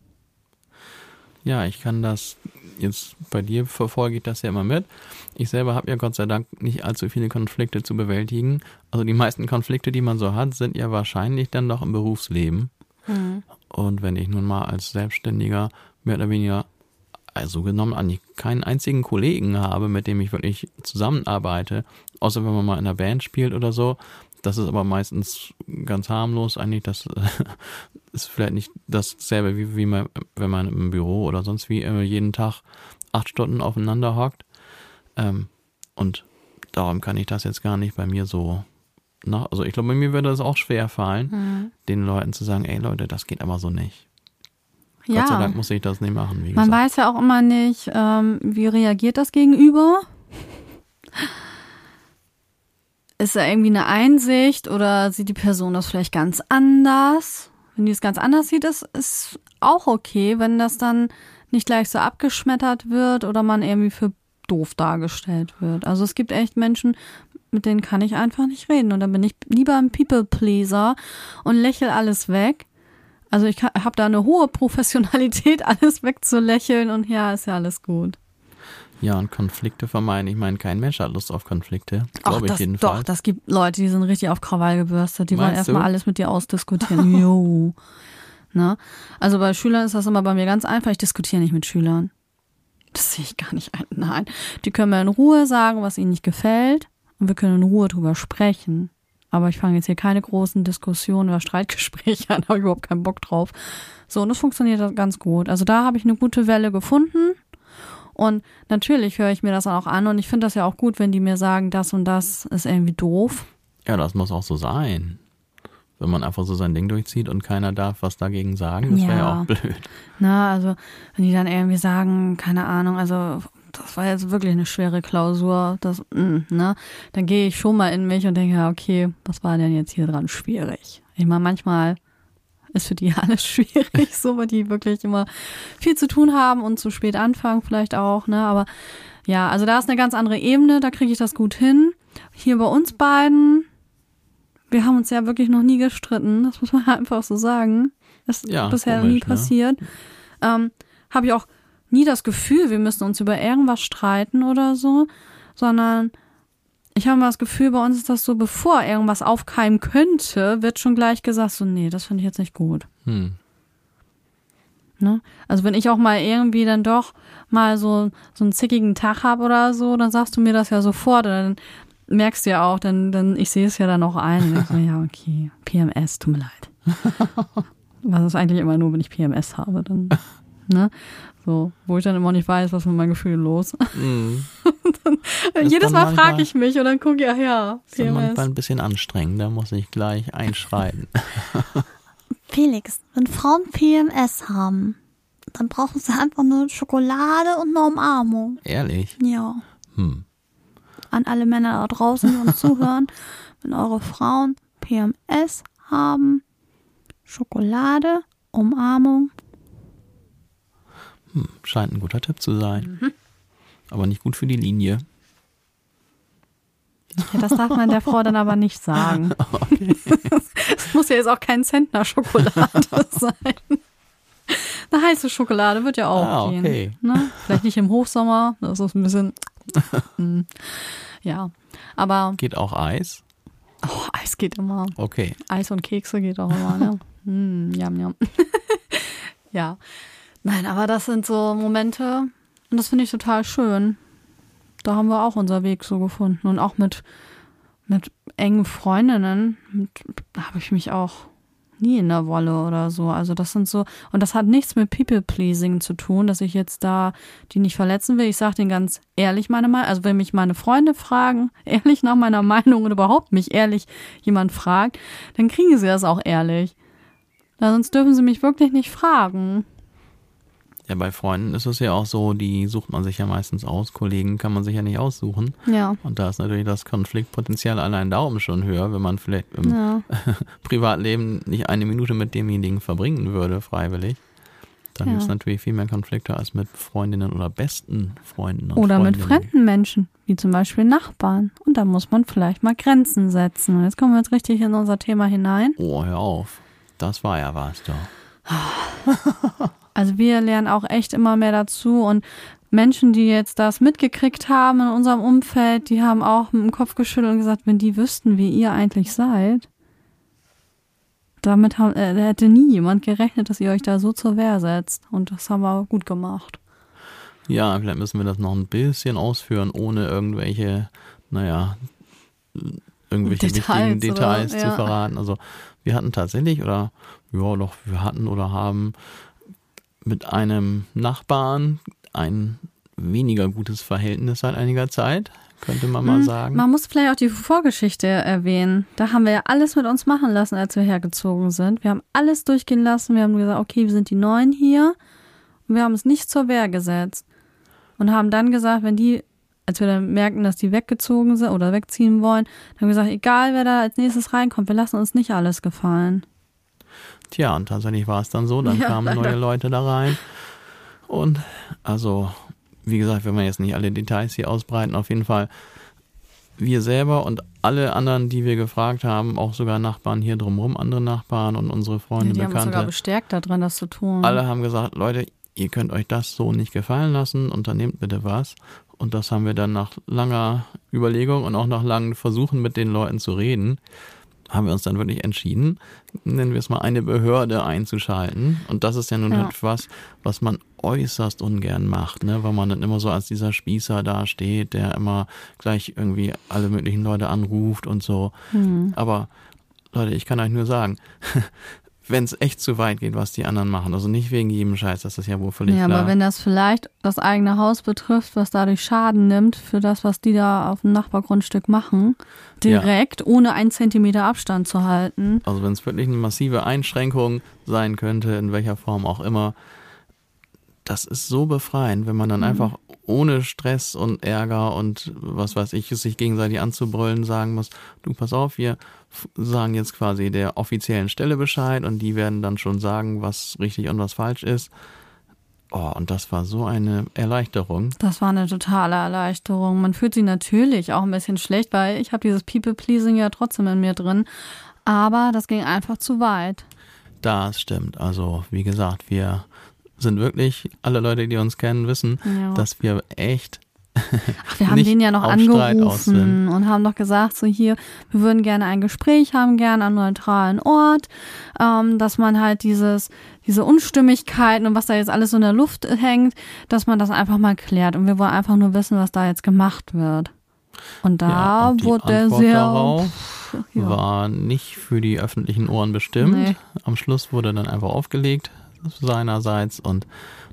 Ja, ich kann das jetzt bei dir verfolge ich das ja immer mit. Ich selber habe ja Gott sei Dank nicht allzu viele Konflikte zu bewältigen. Also die meisten Konflikte, die man so hat, sind ja wahrscheinlich dann doch im Berufsleben. Und wenn ich nun mal als Selbstständiger mehr oder weniger, also genommen eigentlich keinen einzigen Kollegen habe, mit dem ich wirklich zusammenarbeite, außer wenn man mal in einer Band spielt oder so, das ist aber meistens ganz harmlos eigentlich. Das äh, ist vielleicht nicht dasselbe, wie, wie man, wenn man im Büro oder sonst wie äh, jeden Tag acht Stunden aufeinander hockt. Ähm, und darum kann ich das jetzt gar nicht bei mir so. Na, also ich glaube, bei mir würde es auch schwer fallen, den Leuten zu sagen, ey Leute, das geht aber so nicht. Gott sei Dank muss ich das nicht machen, Man gesagt. weiß ja auch immer nicht, ähm, wie reagiert das Gegenüber. Ist da irgendwie eine Einsicht oder sieht die Person das vielleicht ganz anders? Wenn die es ganz anders sieht, ist, ist auch okay, wenn das dann nicht gleich so abgeschmettert wird oder man irgendwie für doof dargestellt wird. Also es gibt echt Menschen, mit denen kann ich einfach nicht reden. Und dann bin ich lieber ein People-Pleaser und lächel alles weg. Also ich habe da eine hohe Professionalität, alles wegzulächeln und ja, ist ja alles gut. Ja, und Konflikte vermeiden. Ich meine, kein Mensch hat Lust auf Konflikte. Glaube ich das, jedenfalls. doch, das gibt Leute, die sind richtig auf Krawall gebürstet. Die wollen Meinst erstmal du? alles mit dir ausdiskutieren. jo. Ne? Also bei Schülern ist das immer bei mir ganz einfach. Ich diskutiere nicht mit Schülern. Das sehe ich gar nicht ein. Nein. Die können mir in Ruhe sagen, was ihnen nicht gefällt. Und wir können in Ruhe drüber sprechen. Aber ich fange jetzt hier keine großen Diskussionen oder Streitgespräche an. Habe ich überhaupt keinen Bock drauf. So, und das funktioniert ganz gut. Also da habe ich eine gute Welle gefunden. Und natürlich höre ich mir das auch an und ich finde das ja auch gut, wenn die mir sagen, das und das ist irgendwie doof. Ja, das muss auch so sein. Wenn man einfach so sein Ding durchzieht und keiner darf was dagegen sagen, das wäre ja Ja. auch blöd. Na, also wenn die dann irgendwie sagen, keine Ahnung, also das war jetzt wirklich eine schwere Klausur. Das, mm, ne? Dann gehe ich schon mal in mich und denke, ja, okay, was war denn jetzt hier dran schwierig? Ich meine, manchmal ist für die alles schwierig, so, weil die wirklich immer viel zu tun haben und zu spät anfangen, vielleicht auch, ne? Aber ja, also da ist eine ganz andere Ebene, da kriege ich das gut hin. Hier bei uns beiden, wir haben uns ja wirklich noch nie gestritten, das muss man einfach so sagen. Das ist Ja, bisher noch komisch, nie ne? passiert. Ähm, Habe ich auch nie das Gefühl, wir müssen uns über irgendwas streiten oder so, sondern ich habe immer das Gefühl, bei uns ist das so, bevor irgendwas aufkeimen könnte, wird schon gleich gesagt, so, nee, das finde ich jetzt nicht gut. Hm. Ne? Also wenn ich auch mal irgendwie dann doch mal so, so einen zickigen Tag habe oder so, dann sagst du mir das ja sofort. Und dann merkst du ja auch, dann, dann ich sehe es ja dann auch ein. Und so, ja, okay, PMS, tut mir leid. Was ist eigentlich immer nur, wenn ich PMS habe, dann, ne? So, wo ich dann immer nicht weiß, was mit meinen Gefühlen los. Ist Jedes dann Mal frage ich mich und dann gucke ich, ach ja, Ist dann manchmal ein bisschen anstrengend, da muss ich gleich einschreiten. Felix, wenn Frauen PMS haben, dann brauchen sie einfach nur Schokolade und eine Umarmung. Ehrlich? Ja. Hm. An alle Männer da draußen, die uns zuhören, wenn eure Frauen PMS haben, Schokolade, Umarmung. Hm. Scheint ein guter Tipp zu sein. Mhm. Aber nicht gut für die Linie. Ja, das darf man der Frau dann aber nicht sagen. Es muss ja jetzt auch kein Zentner Schokolade sein. Eine heiße Schokolade wird ja auch Ah, gehen. okay. Ne? Vielleicht nicht im Hochsommer, das ist ein bisschen. Mm, ja, aber Geht auch Eis? oh, Eis geht immer. Okay. Eis und Kekse geht auch immer, ne? Mm, jam, jam. ja. Nein, aber das sind so Momente und das finde ich total schön. Da haben wir auch unser Weg so gefunden und auch mit, mit engen Freundinnen habe ich mich auch nie in der Wolle oder so. Also das sind so, und das hat nichts mit People-Pleasing zu tun, dass ich jetzt da die nicht verletzen will. Ich sage denen ganz ehrlich meine Meinung. Also wenn mich meine Freunde fragen, ehrlich nach meiner Meinung und überhaupt mich ehrlich jemand fragt, dann kriegen sie das auch ehrlich. Sonst dürfen sie mich wirklich nicht fragen. Ja, bei Freunden ist es ja auch so, die sucht man sich ja meistens aus. Kollegen kann man sich ja nicht aussuchen. Ja. Und da ist natürlich das Konfliktpotenzial allein darum schon höher, wenn man vielleicht im Ja. Privatleben nicht eine Minute mit demjenigen verbringen würde, freiwillig. Dann Ja. gibt es natürlich viel mehr Konflikte als mit Freundinnen oder besten Freunden. Und Oder mit fremden Menschen, wie zum Beispiel Nachbarn. Und da muss man vielleicht mal Grenzen setzen. Und jetzt kommen wir jetzt richtig in unser Thema hinein. Oh, hör auf. Das war ja was, doch. Also wir lernen auch echt immer mehr dazu und Menschen, die jetzt das mitgekriegt haben in unserem Umfeld, die haben auch mit dem Kopf geschüttelt und gesagt, wenn die wüssten, wie ihr eigentlich seid, damit haben, äh, hätte nie jemand gerechnet, dass ihr euch da so zur Wehr setzt. Und das haben wir gut gemacht. Ja, vielleicht müssen wir das noch ein bisschen ausführen, ohne irgendwelche, naja, irgendwelche Details, wichtigen Details oder? zu Ja. verraten. Also wir hatten tatsächlich, oder ja doch, wir hatten oder haben mit einem Nachbarn ein weniger gutes Verhältnis seit einiger Zeit, könnte man mal Hm, sagen. Man muss vielleicht auch die Vorgeschichte erwähnen. Da haben wir ja alles mit uns machen lassen, als wir hergezogen sind. Wir haben alles durchgehen lassen. Wir haben gesagt, okay, wir sind die Neuen hier. Und wir haben uns nicht zur Wehr gesetzt. Und haben dann gesagt, wenn die, als wir dann merken, dass die weggezogen sind oder wegziehen wollen, dann haben wir gesagt, egal wer da als nächstes reinkommt, wir lassen uns nicht alles gefallen. Tja, und tatsächlich war es dann so, dann Ja, kamen leider. neue Leute da rein. Und also, wie gesagt, wenn wir jetzt nicht alle Details hier ausbreiten, auf jeden Fall wir selber und alle anderen, die wir gefragt haben, auch sogar Nachbarn hier drumherum, andere Nachbarn und unsere Freunde, die haben uns sogar Bekannte, bestärkt darin, das zu tun. alle haben gesagt, Leute, ihr könnt euch das so nicht gefallen lassen, unternehmt bitte was. Und das haben wir dann nach langer Überlegung und auch nach langen Versuchen mit den Leuten zu reden, haben wir uns dann wirklich entschieden, nennen wir es mal eine Behörde einzuschalten. Und das ist ja nun Ja. etwas, was man äußerst ungern macht, ne? weil man dann immer so als dieser Spießer dasteht, der immer gleich irgendwie alle möglichen Leute anruft und so. Hm. Aber Leute, ich kann euch nur sagen, wenn es echt zu weit geht, was die anderen machen, also nicht wegen jedem Scheiß, das ist ja wohl völlig Ja, klar. aber wenn das vielleicht das eigene Haus betrifft, was dadurch Schaden nimmt für das, was die da auf dem Nachbargrundstück machen, direkt, ohne einen Zentimeter Abstand zu halten. also wenn es wirklich eine massive Einschränkung sein könnte, in welcher Form auch immer, das ist so befreiend, wenn man dann Mhm. einfach ohne Stress und Ärger und was weiß ich, sich gegenseitig anzubrüllen, sagen muss, du pass auf, wir sagen jetzt quasi der offiziellen Stelle Bescheid und die werden dann schon sagen, was richtig und was falsch ist. Oh, und das war so eine Erleichterung. Das war eine totale Erleichterung. Man fühlt sich natürlich auch ein bisschen schlecht, weil ich habe dieses People-Pleasing ja trotzdem in mir drin. Aber das ging einfach zu weit. Das stimmt. Also, wie gesagt, wir sind wirklich, alle Leute, die uns kennen, wissen, ja. dass wir echt Ach, wir haben den ja noch angerufen und haben doch gesagt, so hier, wir würden gerne ein Gespräch haben, gerne an einem neutralen Ort, ähm, dass man halt dieses, diese Unstimmigkeiten und was da jetzt alles so in der Luft hängt, dass man das einfach mal klärt. Und wir wollen einfach nur wissen, was da jetzt gemacht wird. Und da ja, und wurde der sehr. Darauf ja. war nicht für die öffentlichen Ohren bestimmt. Nee. Am Schluss wurde dann einfach aufgelegt seinerseits und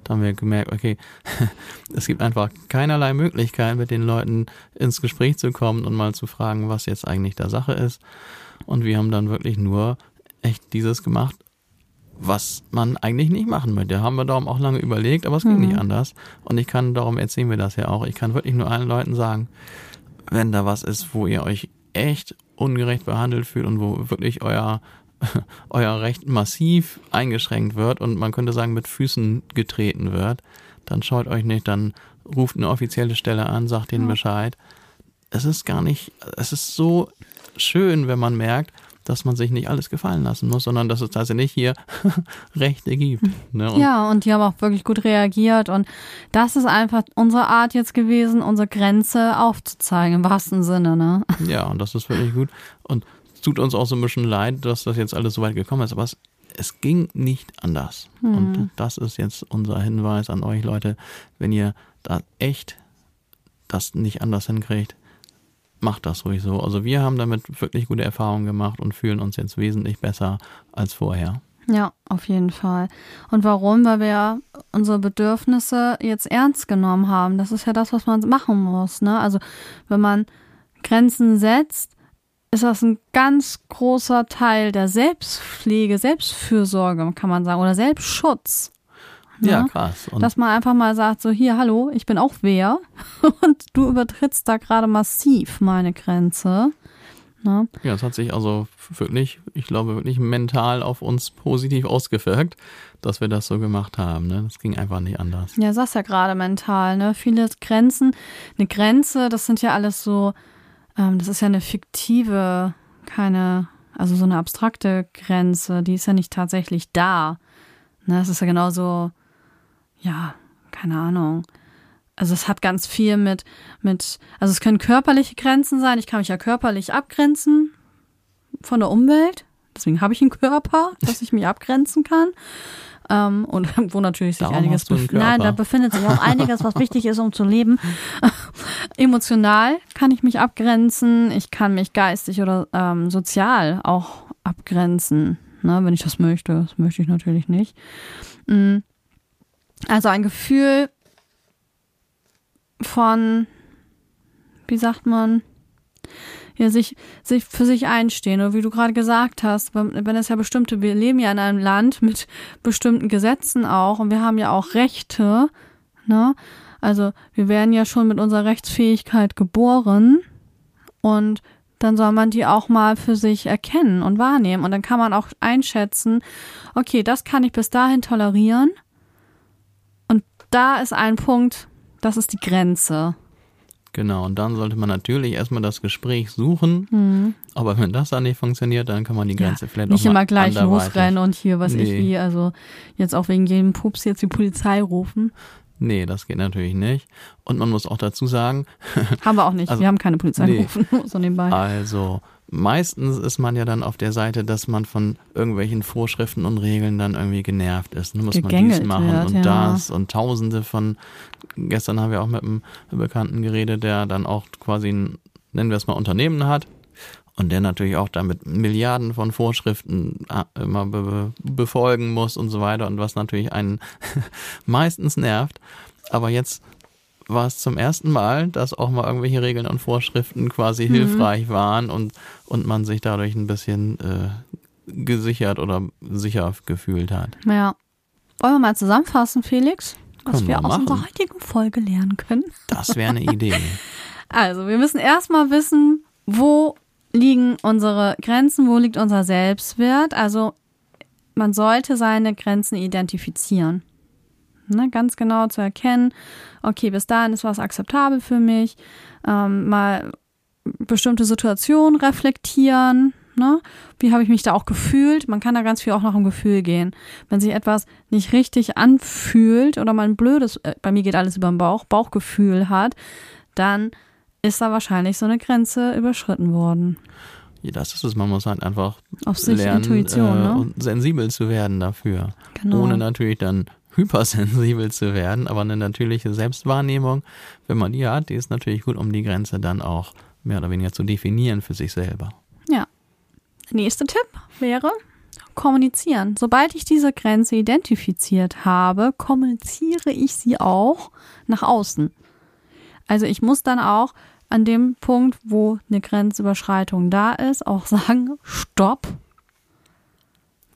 da haben wir gemerkt, okay, es gibt einfach keinerlei Möglichkeit, mit den Leuten ins Gespräch zu kommen und mal zu fragen, was jetzt eigentlich der Sache ist. Und wir haben dann wirklich nur echt dieses gemacht, was man eigentlich nicht machen möchte. Haben wir darum auch lange überlegt, aber es ging mhm. nicht anders. Und ich kann, darum erzählen wir das ja auch, ich kann wirklich nur allen Leuten sagen, wenn da was ist, wo ihr euch echt ungerecht behandelt fühlt und wo wirklich euer euer Recht massiv eingeschränkt wird und man könnte sagen mit Füßen getreten wird, dann schaut euch nicht, dann ruft eine offizielle Stelle an, sagt ihnen Bescheid. Es ist gar nicht, es ist so schön, wenn man merkt, dass man sich nicht alles gefallen lassen muss, sondern dass es tatsächlich hier Rechte gibt. Ne? Und ja, und die haben auch wirklich gut reagiert und das ist einfach unsere Art jetzt gewesen, unsere Grenze aufzuzeigen, im wahrsten Sinne. Ne? Ja, und das ist wirklich gut. Und es tut uns auch so ein bisschen leid, dass das jetzt alles so weit gekommen ist, aber es, es ging nicht anders. Mhm. Und das ist jetzt unser Hinweis an euch Leute, wenn ihr da echt das nicht anders hinkriegt, macht das ruhig so. Also wir haben damit wirklich gute Erfahrungen gemacht und fühlen uns jetzt wesentlich besser als vorher. Ja, auf jeden Fall. Und warum? Weil wir unsere Bedürfnisse jetzt ernst genommen haben. Das ist ja das, was man machen muss. Ne? Also wenn man Grenzen setzt, ist das ein ganz großer Teil der Selbstpflege, Selbstfürsorge, kann man sagen, oder Selbstschutz. Ja, ne? krass. Und Dass man einfach mal sagt, so hier, hallo, ich bin auch wer und du übertrittst da gerade massiv meine Grenze. Ne? Ja, es hat sich also wirklich, ich glaube, wirklich mental auf uns positiv ausgewirkt, dass wir das so gemacht haben. Ne? Das ging einfach nicht anders. Ja, sagst ja gerade mental, ne? Viele Grenzen. Eine Grenze, das sind ja alles so ähm, das ist ja eine fiktive, keine, also so eine abstrakte Grenze, die ist ja nicht tatsächlich da. Ne, es ist ja genauso, ja, keine Ahnung. Also es hat ganz viel mit, mit, also es können körperliche Grenzen sein. Ich kann mich ja körperlich abgrenzen von der Umwelt. Deswegen habe ich einen Körper, dass ich mich abgrenzen kann. Ähm, und wo natürlich sich Darum einiges befindet. Nein, da befindet sich auch einiges, was wichtig ist, um zu leben. Emotional kann ich mich abgrenzen. Ich kann mich geistig oder ähm, sozial auch abgrenzen, ne, wenn ich das möchte. Das möchte ich natürlich nicht. Mm. Also ein Gefühl von, wie sagt man, ja, sich, sich für sich einstehen. Oder wie du gerade gesagt hast, wenn, wenn es ja bestimmte, wir leben ja in einem Land mit bestimmten Gesetzen auch und wir haben ja auch Rechte, ne? Also wir werden ja schon mit unserer Rechtsfähigkeit geboren und dann soll man die auch mal für sich erkennen und wahrnehmen. Und dann kann man auch einschätzen, okay, das kann ich bis dahin tolerieren. Und da ist ein Punkt, das ist die Grenze. Genau, und dann sollte man natürlich erstmal das Gespräch suchen. Mhm. Aber wenn das dann nicht funktioniert, dann kann man die Grenze ja, vielleicht nicht auch mal immer gleich losrennen und hier, was nee. ich wie, also jetzt auch wegen jedem Pups jetzt die Polizei rufen. Nee, das geht natürlich nicht. Und man muss auch dazu sagen. haben wir auch nicht. Also, wir haben keine Polizei nee. gerufen, so nebenbei. Also, meistens ist man ja dann auf der Seite, dass man von irgendwelchen Vorschriften und Regeln dann irgendwie genervt ist. Dann muss Gegängelt man dies machen wird, und ja. das und tausende von, gestern haben wir auch mit einem Bekannten geredet, der dann auch quasi ein, nennen wir es mal, Unternehmen hat. Und der natürlich auch damit Milliarden von Vorschriften äh, immer be befolgen muss und so weiter und was natürlich einen meistens nervt. Aber jetzt war es zum ersten Mal, dass auch mal irgendwelche Regeln und Vorschriften quasi mhm. hilfreich waren und, und man sich dadurch ein bisschen äh, gesichert oder sicher gefühlt hat. Ja. Wollen wir mal zusammenfassen, Felix? was wir wir aus unserer heutigen Folge lernen können. Das wäre eine Idee. Also, wir müssen erstmal wissen, wo liegen unsere Grenzen, wo liegt unser Selbstwert. Also, man sollte seine Grenzen identifizieren. Ne, ganz genau zu erkennen, okay, bis dahin ist was akzeptabel für mich. Ähm, mal bestimmte Situationen reflektieren. Ne? Wie habe ich mich da auch gefühlt? Man kann da ganz viel auch nach dem Gefühl gehen. Wenn sich etwas nicht richtig anfühlt oder man ein blödes, äh, bei mir geht alles über den Bauch, Bauchgefühl hat, dann ist da wahrscheinlich so eine Grenze überschritten worden. Ja, das ist es. Man muss halt einfach Auf sich lernen, Intuition, äh, ne? und sensibel zu werden dafür. Genau. Ohne natürlich dann hypersensibel zu werden, aber eine natürliche Selbstwahrnehmung, wenn man die hat, die ist natürlich gut, um die Grenze dann auch mehr oder weniger zu definieren für sich selber. Ja. Nächster Tipp wäre kommunizieren. Sobald ich diese Grenze identifiziert habe, kommuniziere ich sie auch nach außen. Also ich muss dann auch an dem Punkt, wo eine Grenzüberschreitung da ist, auch sagen, stopp,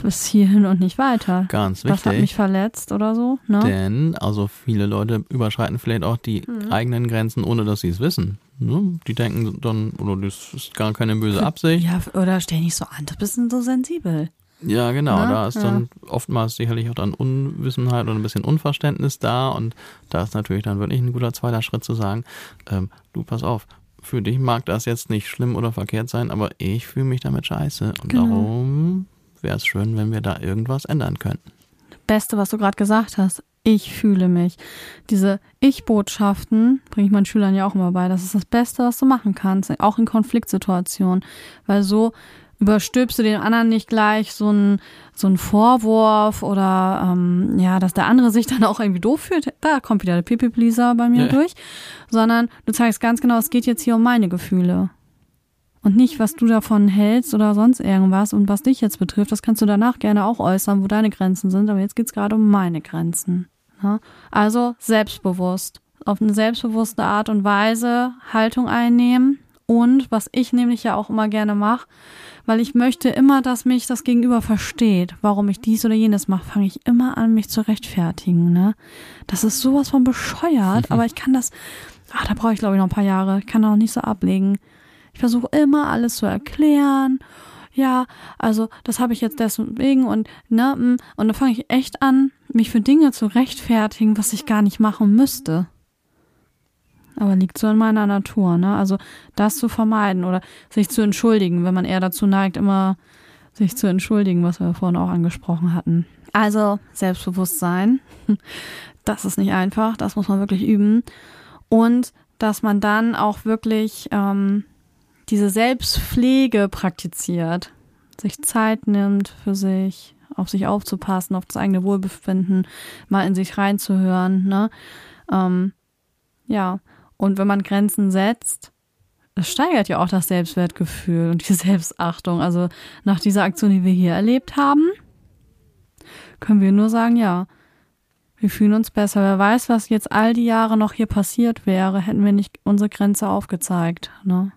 bis hierhin und nicht weiter. Ganz Das hat mich wichtig. verletzt oder so. Ne? Denn, also viele Leute überschreiten vielleicht auch die Mhm. eigenen Grenzen, ohne dass sie es wissen. Ne? Die denken dann, oder das ist gar keine böse Absicht. Ja, oder stell nicht so an, du bist so sensibel. Ja, genau. Ne? Da ist Ja. dann oftmals sicherlich auch dann Unwissenheit und ein bisschen Unverständnis da. Und da ist natürlich dann wirklich ein guter zweiter Schritt zu sagen, ähm, du pass auf, für dich mag das jetzt nicht schlimm oder verkehrt sein, aber ich fühle mich damit scheiße. Und Genau. darum wäre es schön, wenn wir da irgendwas ändern könnten. Beste, was du gerade gesagt hast. Ich fühle mich. Diese Ich-Botschaften bringe ich meinen Schülern ja auch immer bei. Das ist das Beste, was du machen kannst, auch in Konfliktsituationen. Weil so überstülpst du den anderen nicht gleich so einen so einen Vorwurf oder ähm, ja, dass der andere sich dann auch irgendwie doof fühlt. Da kommt wieder der Pipi-Pleaser bei mir Ja. durch. Sondern du zeigst ganz genau, es geht jetzt hier um meine Gefühle. Und nicht, was du davon hältst oder sonst irgendwas und was dich jetzt betrifft, das kannst du danach gerne auch äußern, wo deine Grenzen sind, aber jetzt geht's gerade um meine Grenzen. Ja? Also selbstbewusst, auf eine selbstbewusste Art und Weise Haltung einnehmen und was ich nämlich ja auch immer gerne mache, weil ich möchte immer, dass mich das Gegenüber versteht, warum ich dies oder jenes mache, fange ich immer an, mich zu rechtfertigen. Ne? Das ist sowas von bescheuert, aber ich kann das, ah, da brauche ich glaube ich noch ein paar Jahre, ich kann auch nicht so ablegen. Ich versuche immer alles zu erklären. Ja, also das habe ich jetzt deswegen und ne, mm, und dann fange ich echt an, mich für Dinge zu rechtfertigen, was ich gar nicht machen müsste. Aber liegt so in meiner Natur, ne? Also das zu vermeiden oder sich zu entschuldigen, wenn man eher dazu neigt, immer sich zu entschuldigen, was wir vorhin auch angesprochen hatten. Also Selbstbewusstsein, das ist nicht einfach, das muss man wirklich üben. Und dass man dann auch wirklich ähm, diese Selbstpflege praktiziert, sich Zeit nimmt für sich, auf sich aufzupassen, auf das eigene Wohlbefinden, mal in sich reinzuhören, ne? Ähm, ja, und wenn man Grenzen setzt, das steigert ja auch das Selbstwertgefühl und die Selbstachtung. Also nach dieser Aktion, die wir hier erlebt haben, können wir nur sagen, ja, wir fühlen uns besser. Wer weiß, was jetzt all die Jahre noch hier passiert wäre, hätten wir nicht unsere Grenze aufgezeigt. Ne?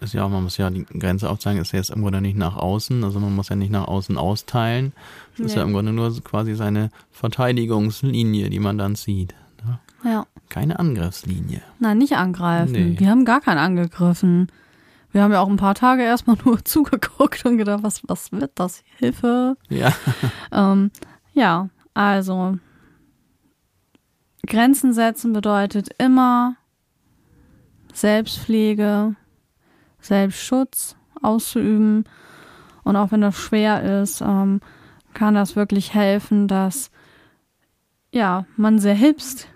Ist ja auch, man muss ja die Grenze aufzeigen, ist ja jetzt im Grunde nicht nach außen, also man muss ja nicht nach außen austeilen. Es ist Nee. ja im Grunde nur quasi seine Verteidigungslinie, die man dann sieht. Ne? Ja. Keine Angriffslinie. Nein, nicht angreifen. Nee. Wir haben gar keinen angegriffen. Wir haben ja auch ein paar Tage erstmal nur zugeguckt und gedacht, was, was wird das? Hilfe. Ja, Ähm, ja, also Grenzen setzen bedeutet immer Selbstpflege, Selbstschutz auszuüben. Und auch wenn das schwer ist, ähm, kann das wirklich helfen, dass ja, man selbst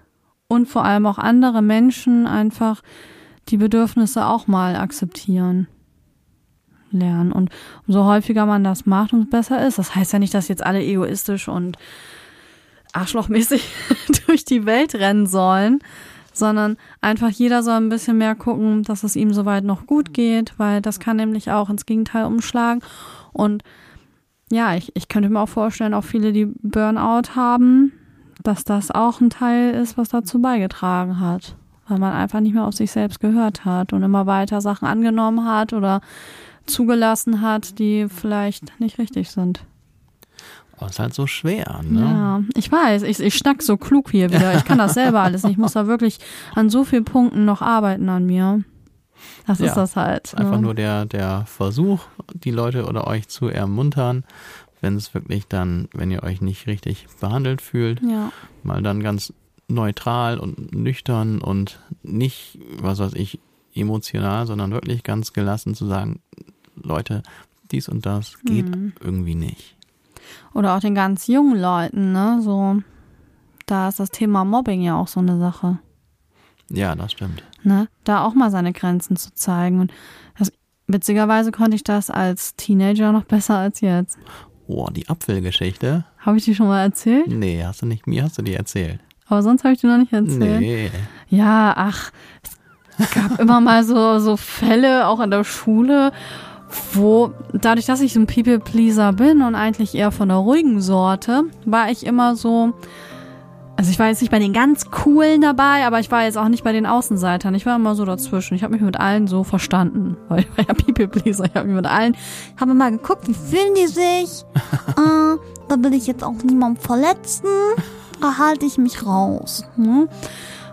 und vor allem auch andere Menschen einfach die Bedürfnisse auch mal akzeptieren lernen. Und umso häufiger man das macht, umso besser ist. Das heißt ja nicht, dass jetzt alle egoistisch und arschlochmäßig durch die Welt rennen sollen, sondern einfach jeder soll ein bisschen mehr gucken, dass es ihm soweit noch gut geht, weil das kann nämlich auch ins Gegenteil umschlagen. Und ja, ich, ich könnte mir auch vorstellen, auch viele, die Burnout haben, dass das auch ein Teil ist, was dazu beigetragen hat. Weil man einfach nicht mehr auf sich selbst gehört hat und immer weiter Sachen angenommen hat oder zugelassen hat, die vielleicht nicht richtig sind. Aber es ist halt so schwer, ne? Ja, ich weiß, ich, ich schnack so klug hier wieder. Ich kann das selber alles nicht. Ich muss da wirklich an so vielen Punkten noch arbeiten an mir. Das Ja, ist das halt. Ist einfach ne? nur der, der Versuch, die Leute oder euch zu ermuntern, wenn es wirklich dann, wenn ihr euch nicht richtig behandelt fühlt, Ja, mal dann ganz neutral und nüchtern und nicht, was weiß ich, emotional, sondern wirklich ganz gelassen zu sagen, Leute, dies und das geht Mhm. irgendwie nicht. Oder auch den ganz jungen Leuten, ne? So, da ist das Thema Mobbing ja auch so eine Sache. Ja, das stimmt. Ne? Da auch mal seine Grenzen zu zeigen. Und das, witzigerweise konnte ich das als Teenager noch besser als jetzt. Oh, die Apfelgeschichte? Habe ich die schon mal erzählt? Nee, hast du nicht, mir hast du die erzählt. Aber sonst habe ich die noch nicht erzählt. Nee. Ja, ach, es gab immer mal so, so Fälle, auch in der Schule, wo dadurch, dass ich so ein People-Pleaser bin und eigentlich eher von der ruhigen Sorte, war ich immer so, also ich war jetzt nicht bei den ganz coolen dabei, aber ich war jetzt auch nicht bei den Außenseitern. Ich war immer so dazwischen. Ich habe mich mit allen so verstanden, weil ich war ja People-Pleaser. Ich habe mich mit allen, habe mal geguckt, wie fühlen die sich? äh, da will ich jetzt auch niemanden verletzen. Da halte ich mich raus. Ne?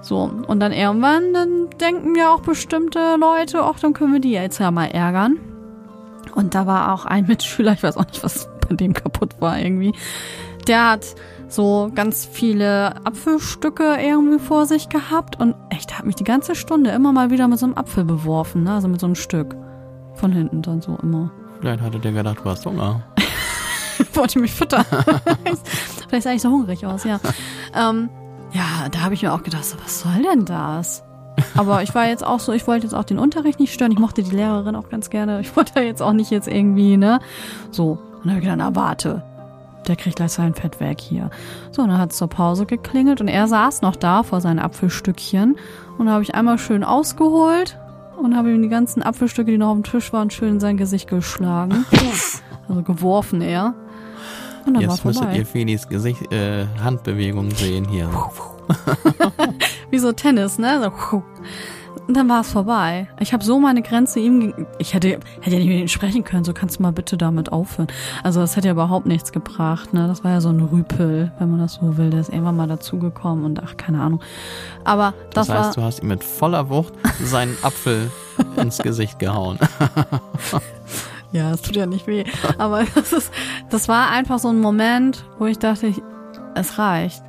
So, und dann irgendwann, dann denken ja auch bestimmte Leute, ach, dann können wir die jetzt ja mal ärgern. Und da war auch ein Mitschüler, ich weiß auch nicht, was bei dem kaputt war irgendwie. Der hat so ganz viele Apfelstücke irgendwie vor sich gehabt und echt hat mich die ganze Stunde immer mal wieder mit so einem Apfel beworfen, ne? also mit so einem Stück. Von hinten dann so immer. Vielleicht hatte der gedacht, du hast Hunger. wollte mich füttern. Vielleicht sah ich so hungrig aus, ja. Ähm, ja, da habe ich mir auch gedacht, so, was soll denn das? Aber ich war jetzt auch so, ich wollte jetzt auch den Unterricht nicht stören. Ich mochte die Lehrerin auch ganz gerne. Ich wollte jetzt auch nicht jetzt irgendwie, ne? So. Und dann habe ich gedacht, na warte, der kriegt gleich sein Fett weg hier. So, und dann hat es zur Pause geklingelt und er saß noch da vor seinen Apfelstückchen. Und da habe ich einmal schön ausgeholt und habe ihm die ganzen Apfelstücke, die noch auf dem Tisch waren, schön in sein Gesicht geschlagen. also geworfen eher. Und dann Jetzt war müsstet vorbei. ihr Felis Gesicht, äh, Handbewegung sehen hier. Wie so Tennis, ne? So. Und dann war es vorbei. Ich habe so meine Grenze ihm. geg- Ich hätte, hätte ja nicht mit ihm sprechen können. So kannst du mal bitte damit aufhören. Also das hätte ja überhaupt nichts gebracht. Ne, das war ja so ein Rüpel, wenn man das so will. Der ist irgendwann mal dazugekommen und ach keine Ahnung. Aber das, Das, heißt, war du hast ihm mit voller Wucht seinen Apfel ins Gesicht gehauen. ja, es tut ja nicht weh. Aber das ist, das war einfach so ein Moment, wo ich dachte, ich, es reicht.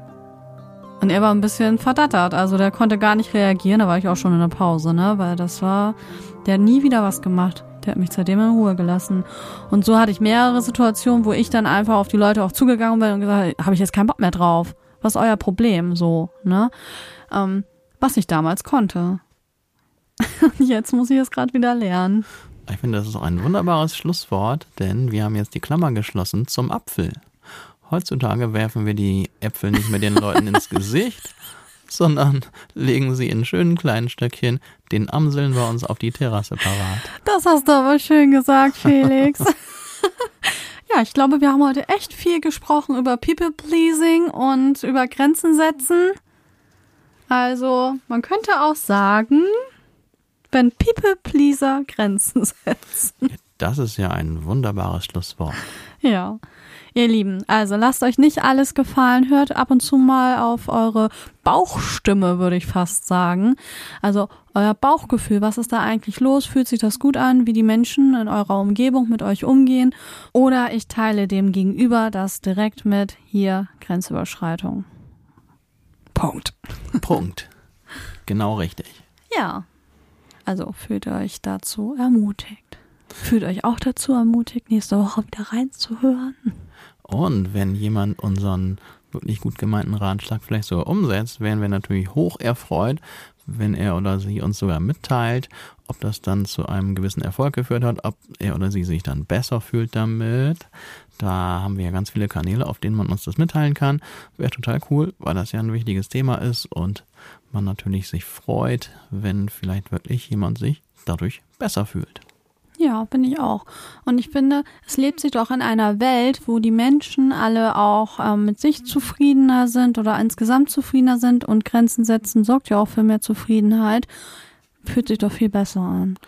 Und er war ein bisschen verdattert. Also der konnte gar nicht reagieren. Da war ich auch schon in der Pause, ne? Weil das war, der hat nie wieder was gemacht. Der hat mich seitdem in Ruhe gelassen. Und so hatte ich mehrere Situationen, wo ich dann einfach auf die Leute auch zugegangen bin und gesagt, habe ich jetzt keinen Bock mehr drauf. Was ist euer Problem? So, ne? Ähm, was ich damals konnte. Jetzt muss ich es gerade wieder lernen. Ich finde, das ist auch ein wunderbares Schlusswort, denn wir haben jetzt die Klammer geschlossen zum Apfel. Heutzutage werfen wir die Äpfel nicht mehr den Leuten ins Gesicht, sondern legen sie in schönen kleinen Stöckchen den Amseln bei uns auf die Terrasse parat. Das hast du aber schön gesagt, Felix. ja, ich glaube, wir haben heute echt viel gesprochen über People-Pleasing und über Grenzen setzen. Also, man könnte auch sagen, wenn People-Pleaser Grenzen setzen. Das ist ja ein wunderbares Schlusswort. Ja. Ihr Lieben, also lasst euch nicht alles gefallen, hört ab und zu mal auf eure Bauchstimme, würde ich fast sagen. Also euer Bauchgefühl, was ist da eigentlich los? Fühlt sich das gut an, wie die Menschen in eurer Umgebung mit euch umgehen? Oder ich teile dem gegenüber das direkt mit hier Grenzüberschreitung. Punkt. Punkt. Genau richtig. Ja. Also fühlt euch dazu ermutigt. Fühlt euch auch dazu ermutigt, nächste Woche wieder reinzuhören. Und wenn jemand unseren wirklich gut gemeinten Ratschlag vielleicht sogar umsetzt, wären wir natürlich hoch erfreut, wenn er oder sie uns sogar mitteilt, ob das dann zu einem gewissen Erfolg geführt hat, ob er oder sie sich dann besser fühlt damit. Da haben wir ja ganz viele Kanäle, auf denen man uns das mitteilen kann. Wäre total cool, weil das ja ein wichtiges Thema ist und man natürlich sich freut, wenn vielleicht wirklich jemand sich dadurch besser fühlt. Ja, bin ich auch. Und ich finde, es lebt sich doch in einer Welt, wo die Menschen alle auch ähm, mit sich zufriedener sind oder insgesamt zufriedener sind und Grenzen setzen sorgt ja auch für mehr Zufriedenheit. Fühlt sich doch viel besser an.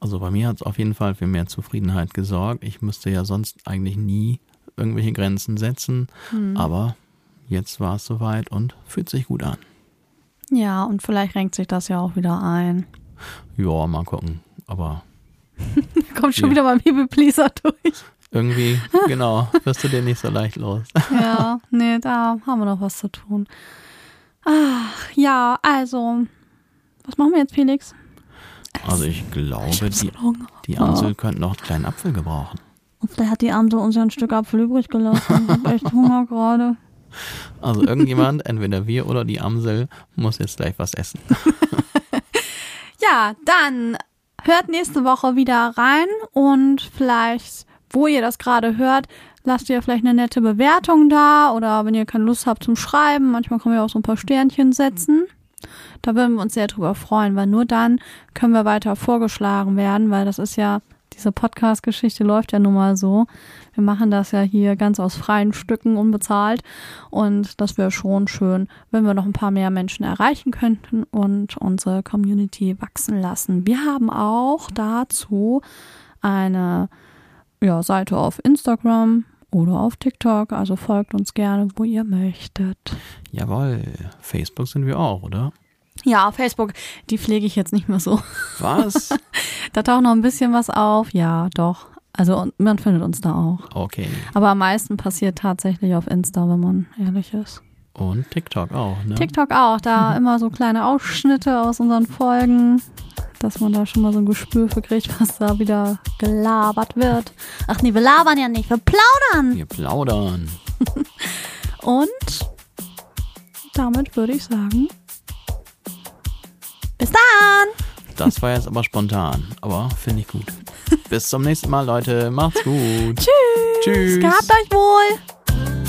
Also bei mir hat es auf jeden Fall für mehr Zufriedenheit gesorgt. Ich müsste ja sonst eigentlich nie irgendwelche Grenzen setzen. Hm. Aber jetzt war es soweit und fühlt sich gut an. Ja, und vielleicht renkt sich das ja auch wieder ein. Ja, mal gucken. Aber Kommt schon Ja. wieder beim Pleaser durch. irgendwie, genau, wirst du dir nicht so leicht los. Ja, nee, da haben wir noch was zu tun. Ach, ja, also, was machen wir jetzt, Felix? Also ich glaube, die, Hunger. die Amsel könnte noch einen kleinen Apfel gebrauchen. Und vielleicht hat die Amsel uns ja ein Stück Apfel übrig gelassen. Ich hab echt Hunger gerade. Also irgendjemand, entweder wir oder die Amsel, muss jetzt gleich was essen. Ja, dann hört nächste Woche wieder rein und vielleicht, wo ihr das gerade hört, lasst ihr vielleicht eine nette Bewertung da oder wenn ihr keine Lust habt zum Schreiben, manchmal können wir auch so ein paar Sternchen setzen. Da würden wir uns sehr drüber freuen, weil nur dann können wir weiter vorgeschlagen werden, weil das ist ja, diese Podcast-Geschichte läuft ja nun mal so. Wir machen das ja hier ganz aus freien Stücken unbezahlt und das wäre schon schön, wenn wir noch ein paar mehr Menschen erreichen könnten und unsere Community wachsen lassen. Wir haben auch dazu eine ja, Seite auf Instagram oder auf TikTok, also folgt uns gerne, wo ihr möchtet. Jawohl, Facebook sind wir auch, oder? Ja, Facebook, die pflege ich jetzt nicht mehr so. Was? Da taucht noch ein bisschen was auf, ja, doch. Also man findet uns da auch. Okay. Aber am meisten passiert tatsächlich auf Insta, wenn man ehrlich ist. Und TikTok auch, ne? TikTok auch, da immer so kleine Ausschnitte aus unseren Folgen, dass man da schon mal so ein Gespür für kriegt, was da wieder gelabert wird. Ach nee, wir labern ja nicht, wir plaudern. Wir plaudern. Und damit würde ich sagen, bis dann. Das war jetzt aber spontan, aber finde ich gut. Bis zum nächsten Mal, Leute. Macht's gut. Tschüss. Tschüss. Gehabt euch wohl.